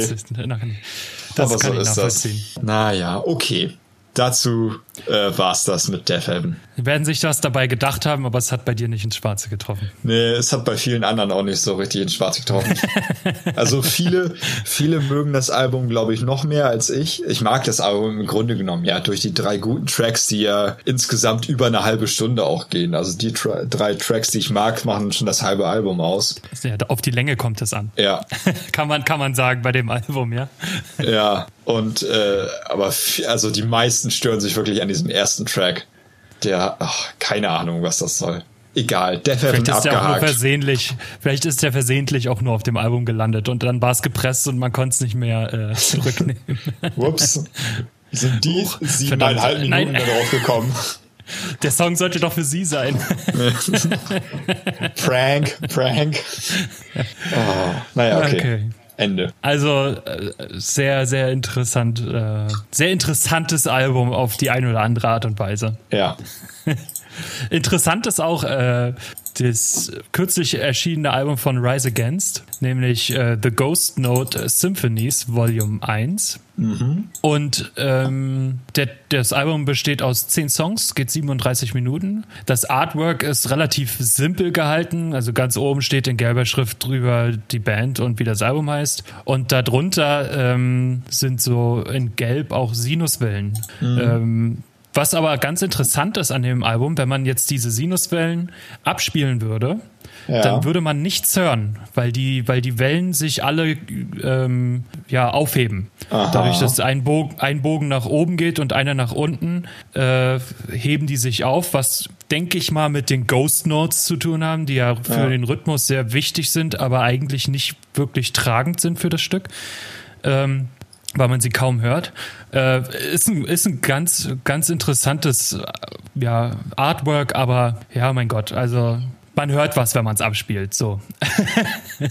Das aber kann so ich das. Naja, okay. Dazu äh, war es das mit Death Heaven. Die werden sich das dabei gedacht haben, aber es hat bei dir nicht ins Schwarze getroffen. Nee, es hat bei vielen anderen auch nicht so richtig ins Schwarze getroffen. also viele, viele mögen das Album, glaube ich, noch mehr als ich. Ich mag das Album im Grunde genommen, ja, durch die drei guten Tracks, die ja insgesamt über eine halbe Stunde auch gehen. Also die tra drei Tracks, die ich mag, machen schon das halbe Album aus. Ja, auf die Länge kommt es an. Ja. kann man, kann man sagen bei dem Album, ja. ja. Und äh, aber also die meisten stören sich wirklich an diesem ersten Track. Der, ach, keine Ahnung, was das soll. Egal, Death Vielleicht ist abgehakt. der auch nur versehentlich, vielleicht ist der versehentlich auch nur auf dem Album gelandet und dann war es gepresst und man konnte es nicht mehr äh, zurücknehmen. Ups. Sind die Huch, siebeneinhalb Minuten da drauf gekommen? Der Song sollte doch für sie sein. prank, prank. Oh, naja, okay. okay. Ende. Also äh, sehr, sehr interessant, äh, sehr interessantes Album auf die eine oder andere Art und Weise. Ja. Interessant ist auch äh, das kürzlich erschienene Album von Rise Against, nämlich äh, The Ghost Note Symphonies Volume 1. Mhm. Und ähm, der, das Album besteht aus zehn Songs, geht 37 Minuten. Das Artwork ist relativ simpel gehalten. Also ganz oben steht in gelber Schrift drüber die Band und wie das Album heißt. Und darunter ähm, sind so in Gelb auch Sinuswellen. Mhm. Ähm, was aber ganz interessant ist an dem Album, wenn man jetzt diese Sinuswellen abspielen würde, ja. dann würde man nichts hören, weil die, weil die Wellen sich alle ähm, ja, aufheben. Aha. Dadurch, dass ein Bogen, ein Bogen nach oben geht und einer nach unten, äh, heben die sich auf, was denke ich mal mit den Ghost Notes zu tun haben, die ja für ja. den Rhythmus sehr wichtig sind, aber eigentlich nicht wirklich tragend sind für das Stück. Ähm, weil man sie kaum hört. Äh, ist, ein, ist ein ganz, ganz interessantes äh, ja, Artwork, aber ja, mein Gott, also man hört was, wenn man es abspielt. So.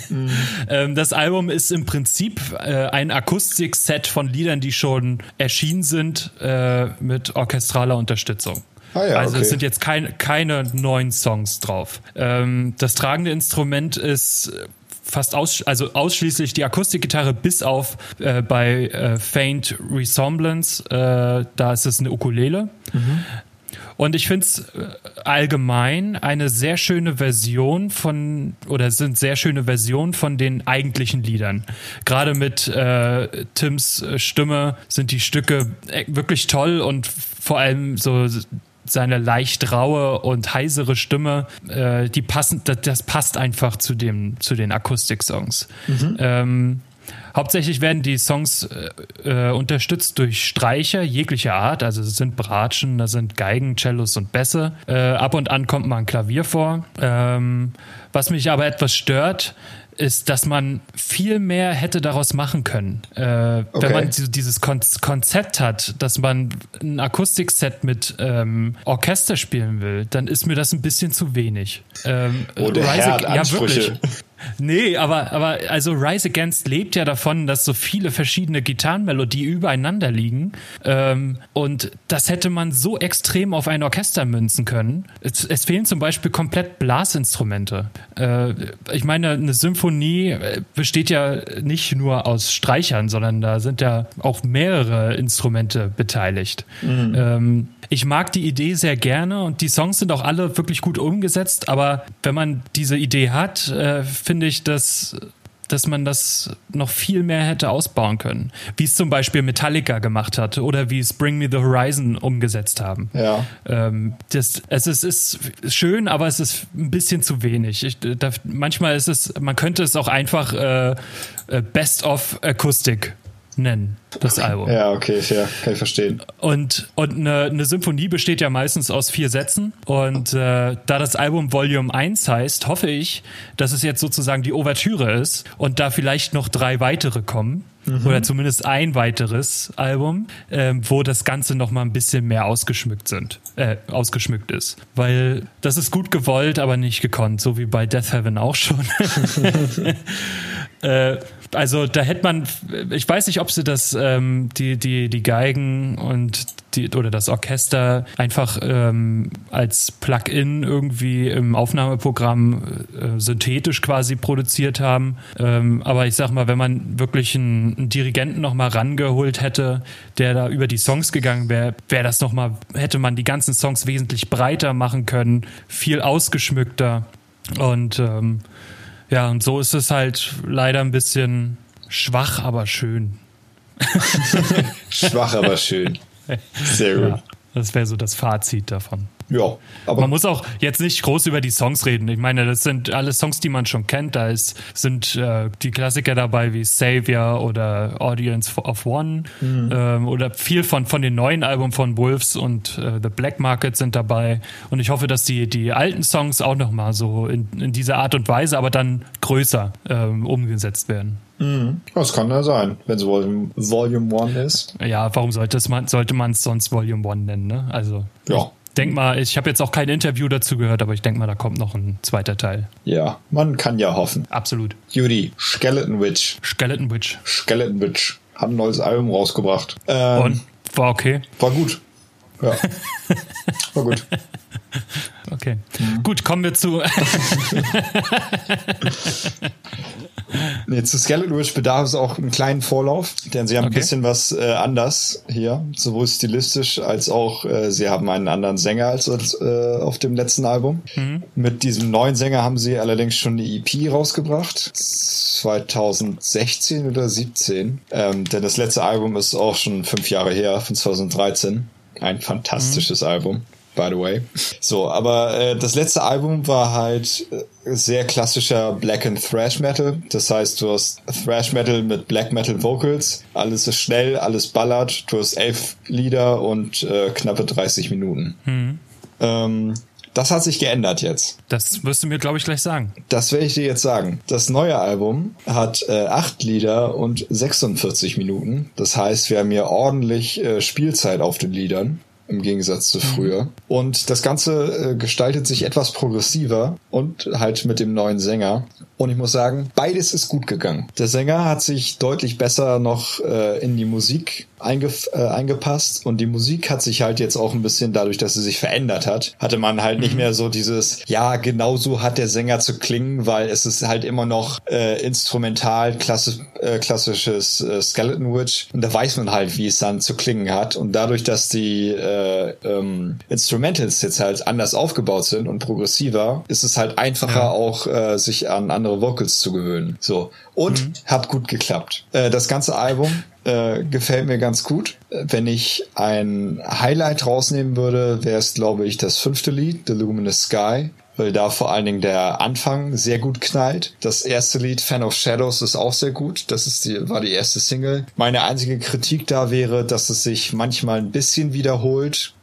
mhm. ähm, das Album ist im Prinzip äh, ein Akustikset von Liedern, die schon erschienen sind äh, mit orchestraler Unterstützung. Ah ja, also okay. es sind jetzt kein, keine neuen Songs drauf. Ähm, das tragende Instrument ist fast aus, also ausschließlich die Akustikgitarre bis auf äh, bei äh, Faint Resemblance, äh, da ist es eine Ukulele. Mhm. Und ich finde es äh, allgemein eine sehr schöne Version von, oder sind sehr schöne Versionen von den eigentlichen Liedern. Gerade mit äh, Tims Stimme sind die Stücke äh, wirklich toll und vor allem so seine leicht raue und heisere Stimme, äh, die passen, das, das, passt einfach zu dem, zu den Akustik-Songs. Mhm. Ähm, Hauptsächlich werden die Songs äh, äh, unterstützt durch Streicher jeglicher Art. Also es sind Bratschen, da sind Geigen, Cellos und Bässe. Äh, ab und an kommt mal ein Klavier vor. Ähm, was mich aber etwas stört, ist, dass man viel mehr hätte daraus machen können. Äh, okay. Wenn man dieses Kon Konzept hat, dass man ein Akustikset mit ähm, Orchester spielen will, dann ist mir das ein bisschen zu wenig. Ähm, oh, der Rise, Herr hat ja, wirklich. Nee, aber, aber also Rise Against lebt ja davon, dass so viele verschiedene Gitarrenmelodien übereinander liegen. Ähm, und das hätte man so extrem auf ein Orchester münzen können. Es, es fehlen zum Beispiel komplett Blasinstrumente. Äh, ich meine, eine Symphonie äh, besteht ja nicht nur aus Streichern, sondern da sind ja auch mehrere Instrumente beteiligt. Mhm. Ähm, ich mag die Idee sehr gerne und die Songs sind auch alle wirklich gut umgesetzt, aber wenn man diese Idee hat, äh, finde ich, dass dass man das noch viel mehr hätte ausbauen können. Wie es zum Beispiel Metallica gemacht hat oder wie es Bring Me the Horizon umgesetzt haben. Ja. Ähm, das, es ist, ist schön, aber es ist ein bisschen zu wenig. Ich, da, manchmal ist es, man könnte es auch einfach äh, äh Best of Akustik nennen, das Album. Ja, okay, fair, kann ich verstehen. Und, und eine, eine Symphonie besteht ja meistens aus vier Sätzen. Und äh, da das Album Volume 1 heißt, hoffe ich, dass es jetzt sozusagen die Ouvertüre ist und da vielleicht noch drei weitere kommen. Mhm. Oder zumindest ein weiteres Album, äh, wo das Ganze noch mal ein bisschen mehr ausgeschmückt sind, äh, ausgeschmückt ist. Weil das ist gut gewollt, aber nicht gekonnt, so wie bei Death Heaven auch schon. äh, also da hätte man, ich weiß nicht, ob sie das, ähm, die, die, die Geigen und die, oder das Orchester einfach ähm, als Plugin irgendwie im Aufnahmeprogramm äh, synthetisch quasi produziert haben. Ähm, aber ich sag mal, wenn man wirklich einen, einen Dirigenten noch mal rangeholt hätte, der da über die Songs gegangen wäre, wäre das noch mal, hätte man die ganzen Songs wesentlich breiter machen können, viel ausgeschmückter und ähm, ja, und so ist es halt leider ein bisschen schwach, aber schön. schwach, aber schön. Sehr gut. Ja, das wäre so das Fazit davon. Ja, aber man muss auch jetzt nicht groß über die Songs reden. Ich meine, das sind alle Songs, die man schon kennt. Da ist, sind äh, die Klassiker dabei wie Savior oder Audience of One mhm. ähm, oder viel von von den neuen Alben von Wolves und äh, The Black Market sind dabei. Und ich hoffe, dass die die alten Songs auch noch mal so in, in dieser Art und Weise, aber dann größer ähm, umgesetzt werden. Mhm. Das kann ja sein, wenn es Volume, Volume 1 ist. Ja, warum sollte man sollte man es sonst Volume 1 nennen? Ne? Also ja denk mal, ich habe jetzt auch kein Interview dazu gehört, aber ich denke mal, da kommt noch ein zweiter Teil. Ja, man kann ja hoffen. Absolut. Judy, Skeleton Witch. Skeleton Witch. Skeleton Witch. Hat ein neues Album rausgebracht. Ähm, Und? War okay? War gut. Ja. War gut. Okay. Mhm. Gut, kommen wir zu. nee, zu Skeleton Witch bedarf es auch einen kleinen Vorlauf, denn sie haben okay. ein bisschen was äh, anders hier, sowohl stilistisch als auch äh, sie haben einen anderen Sänger als äh, auf dem letzten Album. Mhm. Mit diesem neuen Sänger haben sie allerdings schon eine EP rausgebracht. 2016 oder 17. Ähm, denn das letzte Album ist auch schon fünf Jahre her, von 2013. Ein fantastisches mhm. Album by the way. So, aber äh, das letzte Album war halt äh, sehr klassischer Black and Thrash Metal. Das heißt, du hast Thrash Metal mit Black Metal Vocals. Alles ist schnell, alles ballert. Du hast elf Lieder und äh, knappe 30 Minuten. Mhm. Ähm, das hat sich geändert jetzt. Das wirst du mir, glaube ich, gleich sagen. Das werde ich dir jetzt sagen. Das neue Album hat äh, acht Lieder und 46 Minuten. Das heißt, wir haben hier ordentlich äh, Spielzeit auf den Liedern im Gegensatz zu früher. Und das Ganze äh, gestaltet sich etwas progressiver und halt mit dem neuen Sänger. Und ich muss sagen, beides ist gut gegangen. Der Sänger hat sich deutlich besser noch äh, in die Musik eingef äh, eingepasst und die Musik hat sich halt jetzt auch ein bisschen dadurch, dass sie sich verändert hat, hatte man halt mhm. nicht mehr so dieses, ja, genau so hat der Sänger zu klingen, weil es ist halt immer noch äh, instrumental, klassi äh, klassisches äh, Skeleton Witch und da weiß man halt, wie es dann zu klingen hat und dadurch, dass die äh, ähm, Instrumentals jetzt halt anders aufgebaut sind und progressiver, ist es halt einfacher ja. auch äh, sich an andere Vocals zu gewöhnen. So und mhm. hat gut geklappt. Äh, das ganze Album äh, gefällt mir ganz gut. Wenn ich ein Highlight rausnehmen würde, wäre es, glaube ich, das fünfte Lied, The Luminous Sky weil da vor allen Dingen der Anfang sehr gut knallt. Das erste Lied, Fan of Shadows, ist auch sehr gut. Das ist die, war die erste Single. Meine einzige Kritik da wäre, dass es sich manchmal ein bisschen wiederholt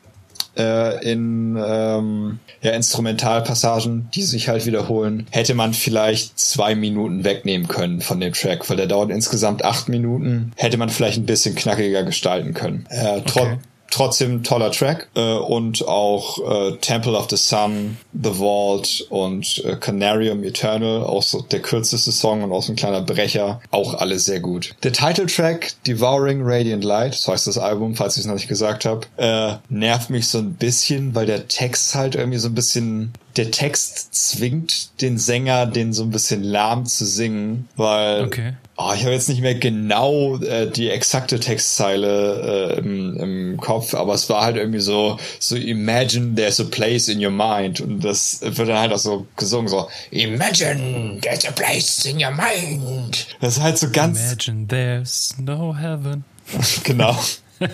äh, in ähm, ja, Instrumentalpassagen, die sich halt wiederholen, hätte man vielleicht zwei Minuten wegnehmen können von dem Track, weil der dauert insgesamt acht Minuten. Hätte man vielleicht ein bisschen knackiger gestalten können. Äh, okay trotzdem toller Track äh, und auch äh, Temple of the Sun, The Vault und äh, Canarium Eternal, auch so der kürzeste Song und auch so ein kleiner Brecher, auch alle sehr gut. Der Titeltrack Devouring Radiant Light, so heißt das Album, falls ich es noch nicht gesagt habe, äh, nervt mich so ein bisschen, weil der Text halt irgendwie so ein bisschen der Text zwingt den Sänger, den so ein bisschen lahm zu singen, weil okay. Oh, ich habe jetzt nicht mehr genau äh, die exakte Textzeile äh, im, im Kopf, aber es war halt irgendwie so so Imagine there's a place in your mind und das wird dann halt auch so gesungen so Imagine there's a place in your mind. Das ist halt so ganz Imagine there's no heaven. genau.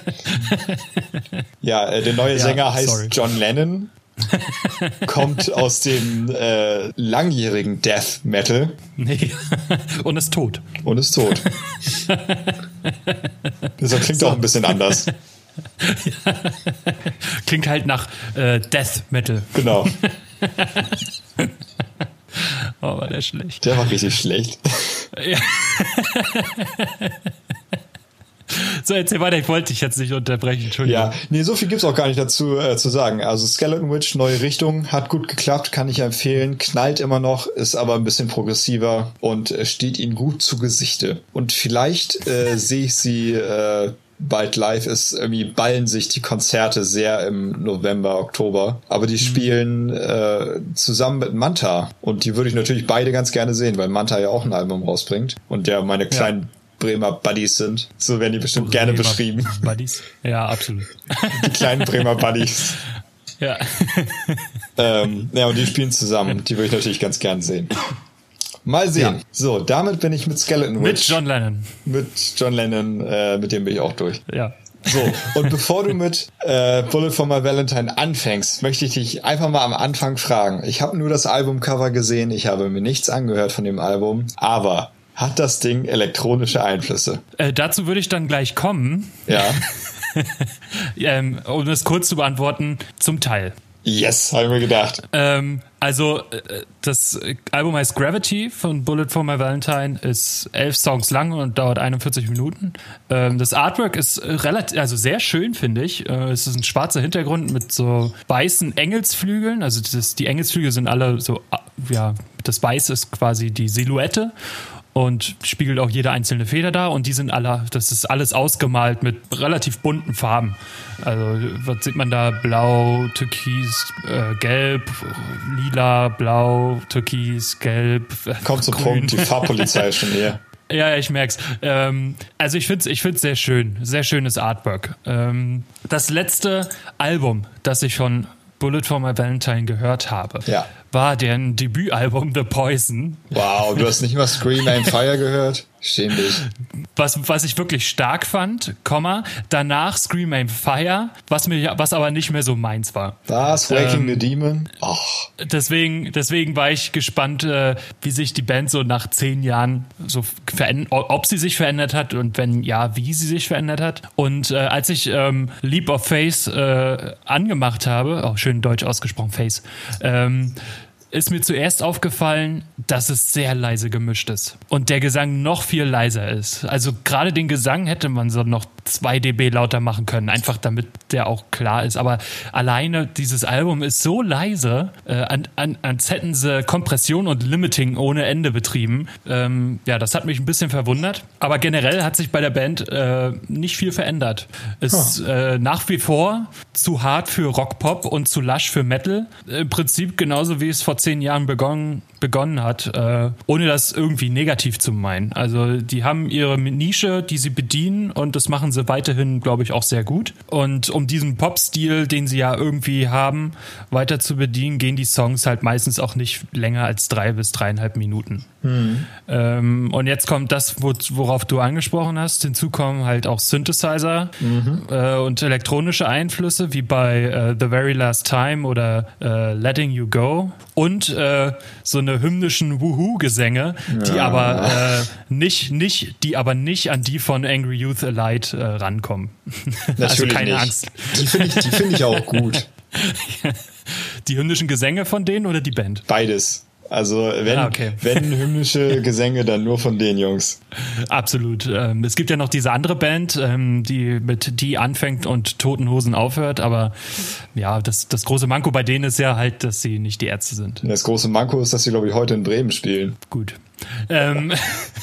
ja, äh, der neue Sänger ja, heißt John Lennon kommt aus dem äh, langjährigen Death Metal. Nee. Und ist tot. Und ist tot. das klingt so. auch ein bisschen anders. Ja. Klingt halt nach äh, Death Metal. Genau. oh, war der schlecht. Der war richtig schlecht. Ja. So, erzähl weiter, ich wollte dich jetzt nicht unterbrechen, Entschuldigung. Ja, nee, so viel gibt's auch gar nicht dazu äh, zu sagen. Also Skeleton Witch, neue Richtung, hat gut geklappt, kann ich empfehlen, knallt immer noch, ist aber ein bisschen progressiver und äh, steht ihnen gut zu Gesichte. Und vielleicht äh, sehe ich sie äh, bald live ist, irgendwie ballen sich die Konzerte sehr im November, Oktober. Aber die mhm. spielen äh, zusammen mit Manta. Und die würde ich natürlich beide ganz gerne sehen, weil Manta ja auch ein Album rausbringt. Und der meine kleinen ja. Bremer Buddies sind. So werden die bestimmt Bremer gerne beschrieben. Buddies? Ja, absolut. Die kleinen Bremer Buddies. Ja. ähm, ja, und die spielen zusammen. Die würde ich natürlich ganz gern sehen. Mal sehen. Ja. So, damit bin ich mit Skeleton Witch. Mit John Lennon. Mit John Lennon, äh, mit dem bin ich auch durch. Ja. So, und bevor du mit äh, Bullet for My Valentine anfängst, möchte ich dich einfach mal am Anfang fragen. Ich habe nur das Albumcover gesehen, ich habe mir nichts angehört von dem Album, aber hat das Ding elektronische Einflüsse? Äh, dazu würde ich dann gleich kommen. Ja. ähm, um das kurz zu beantworten, zum Teil. Yes, habe ich mir gedacht. Ähm, also, äh, das Album heißt Gravity von Bullet for My Valentine, ist elf Songs lang und dauert 41 Minuten. Ähm, das Artwork ist relativ, also sehr schön, finde ich. Äh, es ist ein schwarzer Hintergrund mit so weißen Engelsflügeln. Also, das, die Engelsflügel sind alle so, ja, das Weiß ist quasi die Silhouette und spiegelt auch jede einzelne Feder da und die sind alle, das ist alles ausgemalt mit relativ bunten Farben. Also was sieht man da? Blau, Türkis, äh, Gelb, Lila, Blau, Türkis, Gelb. Äh, Kommt zum Punkt, die Farbpolizei ist schon hier. Ja, ich merk's. Ähm, also ich find's, ich find's sehr schön, sehr schönes Artwork. Ähm, das letzte Album, das ich von Bullet for My Valentine gehört habe, ja war deren Debütalbum The Poison. Wow, du hast nicht mal Scream and Fire gehört? Schäm dich. Was, was ich wirklich stark fand, Komma, danach Scream and Fire, was mir, was aber nicht mehr so meins war. Was? Waking ähm, the Demon? Och. Deswegen, deswegen war ich gespannt, äh, wie sich die Band so nach zehn Jahren so verändert, ob sie sich verändert hat und wenn ja, wie sie sich verändert hat. Und äh, als ich ähm, Leap of Faith äh, angemacht habe, auch oh, schön deutsch ausgesprochen, Face, ähm, ist mir zuerst aufgefallen, dass es sehr leise gemischt ist und der Gesang noch viel leiser ist. Also gerade den Gesang hätte man so noch 2 dB lauter machen können, einfach damit der auch klar ist. Aber alleine dieses Album ist so leise, äh, an, an, als hätten sie Kompression und Limiting ohne Ende betrieben. Ähm, ja, das hat mich ein bisschen verwundert. Aber generell hat sich bei der Band äh, nicht viel verändert. Ist oh. äh, nach wie vor zu hart für Rockpop und zu lasch für Metal. Im Prinzip genauso wie es vor zehn Jahren begonnen, begonnen hat, äh, ohne das irgendwie negativ zu meinen. Also die haben ihre Nische, die sie bedienen und das machen sie weiterhin, glaube ich, auch sehr gut. Und um diesen Pop-Stil, den sie ja irgendwie haben, weiter zu bedienen, gehen die Songs halt meistens auch nicht länger als drei bis dreieinhalb Minuten. Mhm. Ähm, und jetzt kommt das, worauf du angesprochen hast. Hinzu kommen halt auch Synthesizer mhm. äh, und elektronische Einflüsse, wie bei äh, The Very Last Time oder äh, Letting You Go. Und äh, so eine hymnischen Woohoo-Gesänge, die ja. aber äh, nicht, nicht, die aber nicht an die von Angry Youth Allied äh, rankommen. Also Natürlich also keine nicht. Angst. Die finde ich, find ich auch gut. die hymnischen Gesänge von denen oder die Band? Beides. Also wenn, ah, okay. wenn hymnische Gesänge, dann nur von den Jungs. Absolut. Ähm, es gibt ja noch diese andere Band, ähm, die mit die anfängt und Toten Hosen aufhört, aber ja, das, das große Manko bei denen ist ja halt, dass sie nicht die Ärzte sind. Das große Manko ist, dass sie, glaube ich, heute in Bremen spielen. Gut. Ähm,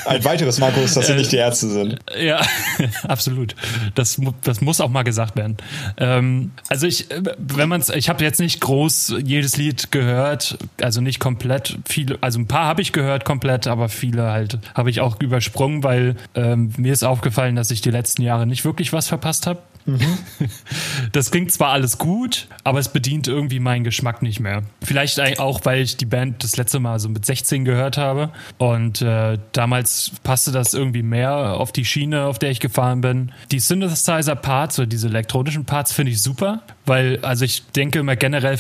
Ein weiteres Marco ist, dass sie äh, nicht die Ärzte sind. Ja, absolut. Das, das muss auch mal gesagt werden. Ähm, also ich, wenn man es, ich habe jetzt nicht groß jedes Lied gehört, also nicht komplett. Viele, also ein paar habe ich gehört komplett, aber viele halt habe ich auch übersprungen, weil ähm, mir ist aufgefallen, dass ich die letzten Jahre nicht wirklich was verpasst habe. Das klingt zwar alles gut, aber es bedient irgendwie meinen Geschmack nicht mehr. Vielleicht auch, weil ich die Band das letzte Mal so mit 16 gehört habe und äh, damals passte das irgendwie mehr auf die Schiene, auf der ich gefahren bin. Die Synthesizer-Parts oder diese elektronischen Parts finde ich super, weil, also ich denke immer generell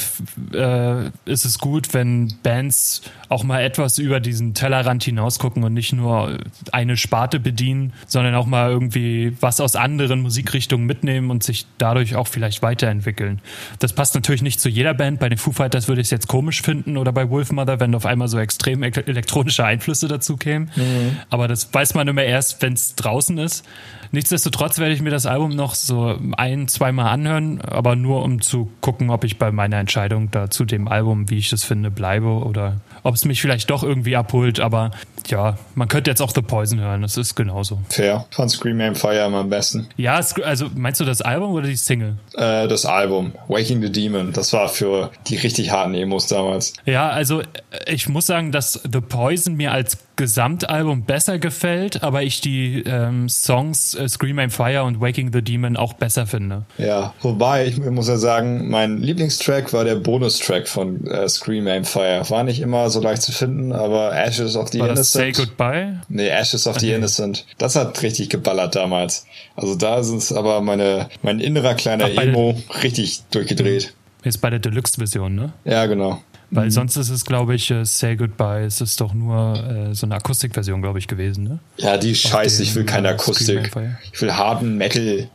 äh, ist es gut, wenn Bands auch mal etwas über diesen Tellerrand hinausgucken und nicht nur eine Sparte bedienen, sondern auch mal irgendwie was aus anderen Musikrichtungen mitnehmen und sich dadurch auch vielleicht weiterentwickeln. Das passt natürlich nicht zu jeder Band. Bei den Foo Fighters würde ich es jetzt komisch finden oder bei Wolfmother, wenn auf einmal so extrem elektronische Einflüsse dazu kämen. Mhm. Aber das weiß man immer erst, wenn es draußen ist. Nichtsdestotrotz werde ich mir das Album noch so ein, zweimal anhören, aber nur um zu gucken, ob ich bei meiner Entscheidung da zu dem Album, wie ich es finde, bleibe oder ob es mich vielleicht doch irgendwie abholt. Aber ja, man könnte jetzt auch The Poison hören, das ist genauso. Fair. Von Scream and Fire am besten. Ja, also meinst du das Album oder die Single? Äh, das Album, Waking the Demon. Das war für die richtig harten Emos damals. Ja, also ich muss sagen, dass The Poison mir als Gesamtalbum besser gefällt, aber ich die ähm, Songs äh, Scream and Fire und Waking the Demon auch besser finde. Ja, wobei ich muss ja sagen, mein Lieblingstrack war der Bonustrack von äh, Scream and Fire. War nicht immer so leicht zu finden, aber Ashes of the Innocent. Say Goodbye? Nee, Ashes of okay. the Innocent. Das hat richtig geballert damals. Also da ist es aber meine, mein innerer kleiner Ach, Emo richtig durchgedreht. Ist bei der Deluxe-Version, ne? Ja, genau. Weil mhm. sonst ist es, glaube ich, uh, Say Goodbye, es ist doch nur äh, so eine Akustikversion, glaube ich, gewesen, ne? Ja, die ist scheiße, ich will keine Akustik. Ich will harten Metal.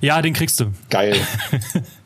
Ja, den kriegst du. Geil.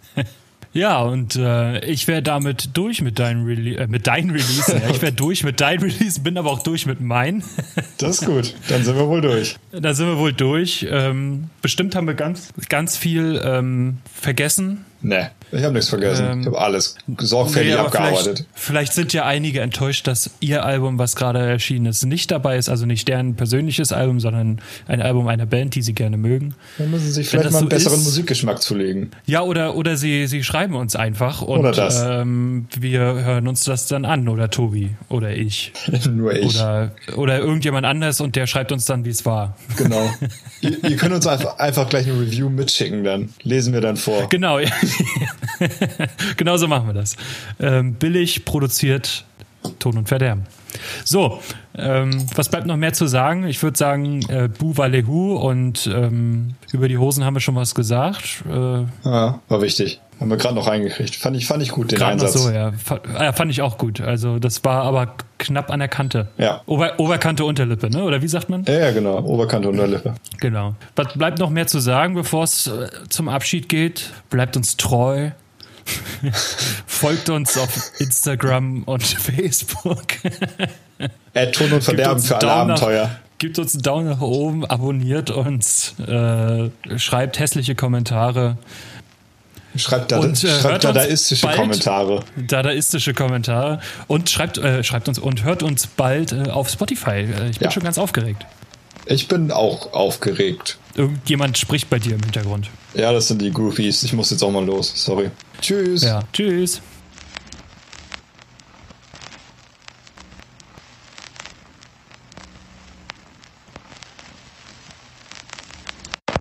Ja, und äh, ich wäre damit durch mit deinen, Rele äh, mit deinen Releasen. Ja. Ich wäre durch mit deinen Releasen, bin aber auch durch mit meinen. das ist gut, dann sind wir wohl durch. Da sind wir wohl durch. Ähm, bestimmt haben wir ganz, ganz viel ähm, vergessen. Nee, ich habe nichts vergessen. Ähm, ich habe alles sorgfältig nee, abgearbeitet. Vielleicht, vielleicht, sind ja einige enttäuscht, dass ihr Album, was gerade erschienen ist, nicht dabei ist. Also nicht deren persönliches Album, sondern ein Album einer Band, die sie gerne mögen. Dann müssen sie sich vielleicht mal einen so besseren ist, Musikgeschmack zulegen. Ja, oder, oder sie, sie schreiben uns einfach und oder das. Ähm, wir hören uns das dann an. Oder Tobi oder ich. Nur ich. Oder, oder irgendjemand anders und der schreibt uns dann, wie es war. Genau. ihr, ihr könnt uns einfach, einfach gleich eine Review mitschicken, dann lesen wir dann vor. Genau, ja. genau so machen wir das. Ähm, billig produziert, Ton und Verderben. So, ähm, was bleibt noch mehr zu sagen? Ich würde sagen, äh, Bu Walehu und ähm, über die Hosen haben wir schon was gesagt. Äh, ja, war wichtig. Haben wir gerade noch reingekriegt. Fand ich, fand ich gut, den Einsatz. so, ja. Fand, ja. Fand ich auch gut. Also, das war aber knapp an der Kante. Ja. Ober, Oberkante, Unterlippe, ne? Oder wie sagt man? Ja, ja, genau. Oberkante, Unterlippe. Genau. Was bleibt noch mehr zu sagen, bevor es äh, zum Abschied geht? Bleibt uns treu. Folgt uns auf Instagram und Facebook. Add Ton und Verderben für alle Abenteuer. Nach, gibt uns einen Daumen nach oben, abonniert uns, äh, schreibt hässliche Kommentare. Schreibt, da, und, äh, schreibt dadaistische Kommentare. Dadaistische Kommentare. Und schreibt, äh, schreibt uns und hört uns bald äh, auf Spotify. Äh, ich bin ja. schon ganz aufgeregt. Ich bin auch aufgeregt. Irgendjemand spricht bei dir im Hintergrund. Ja, das sind die Groupies. Ich muss jetzt auch mal los. Sorry. Tschüss. Ja, tschüss.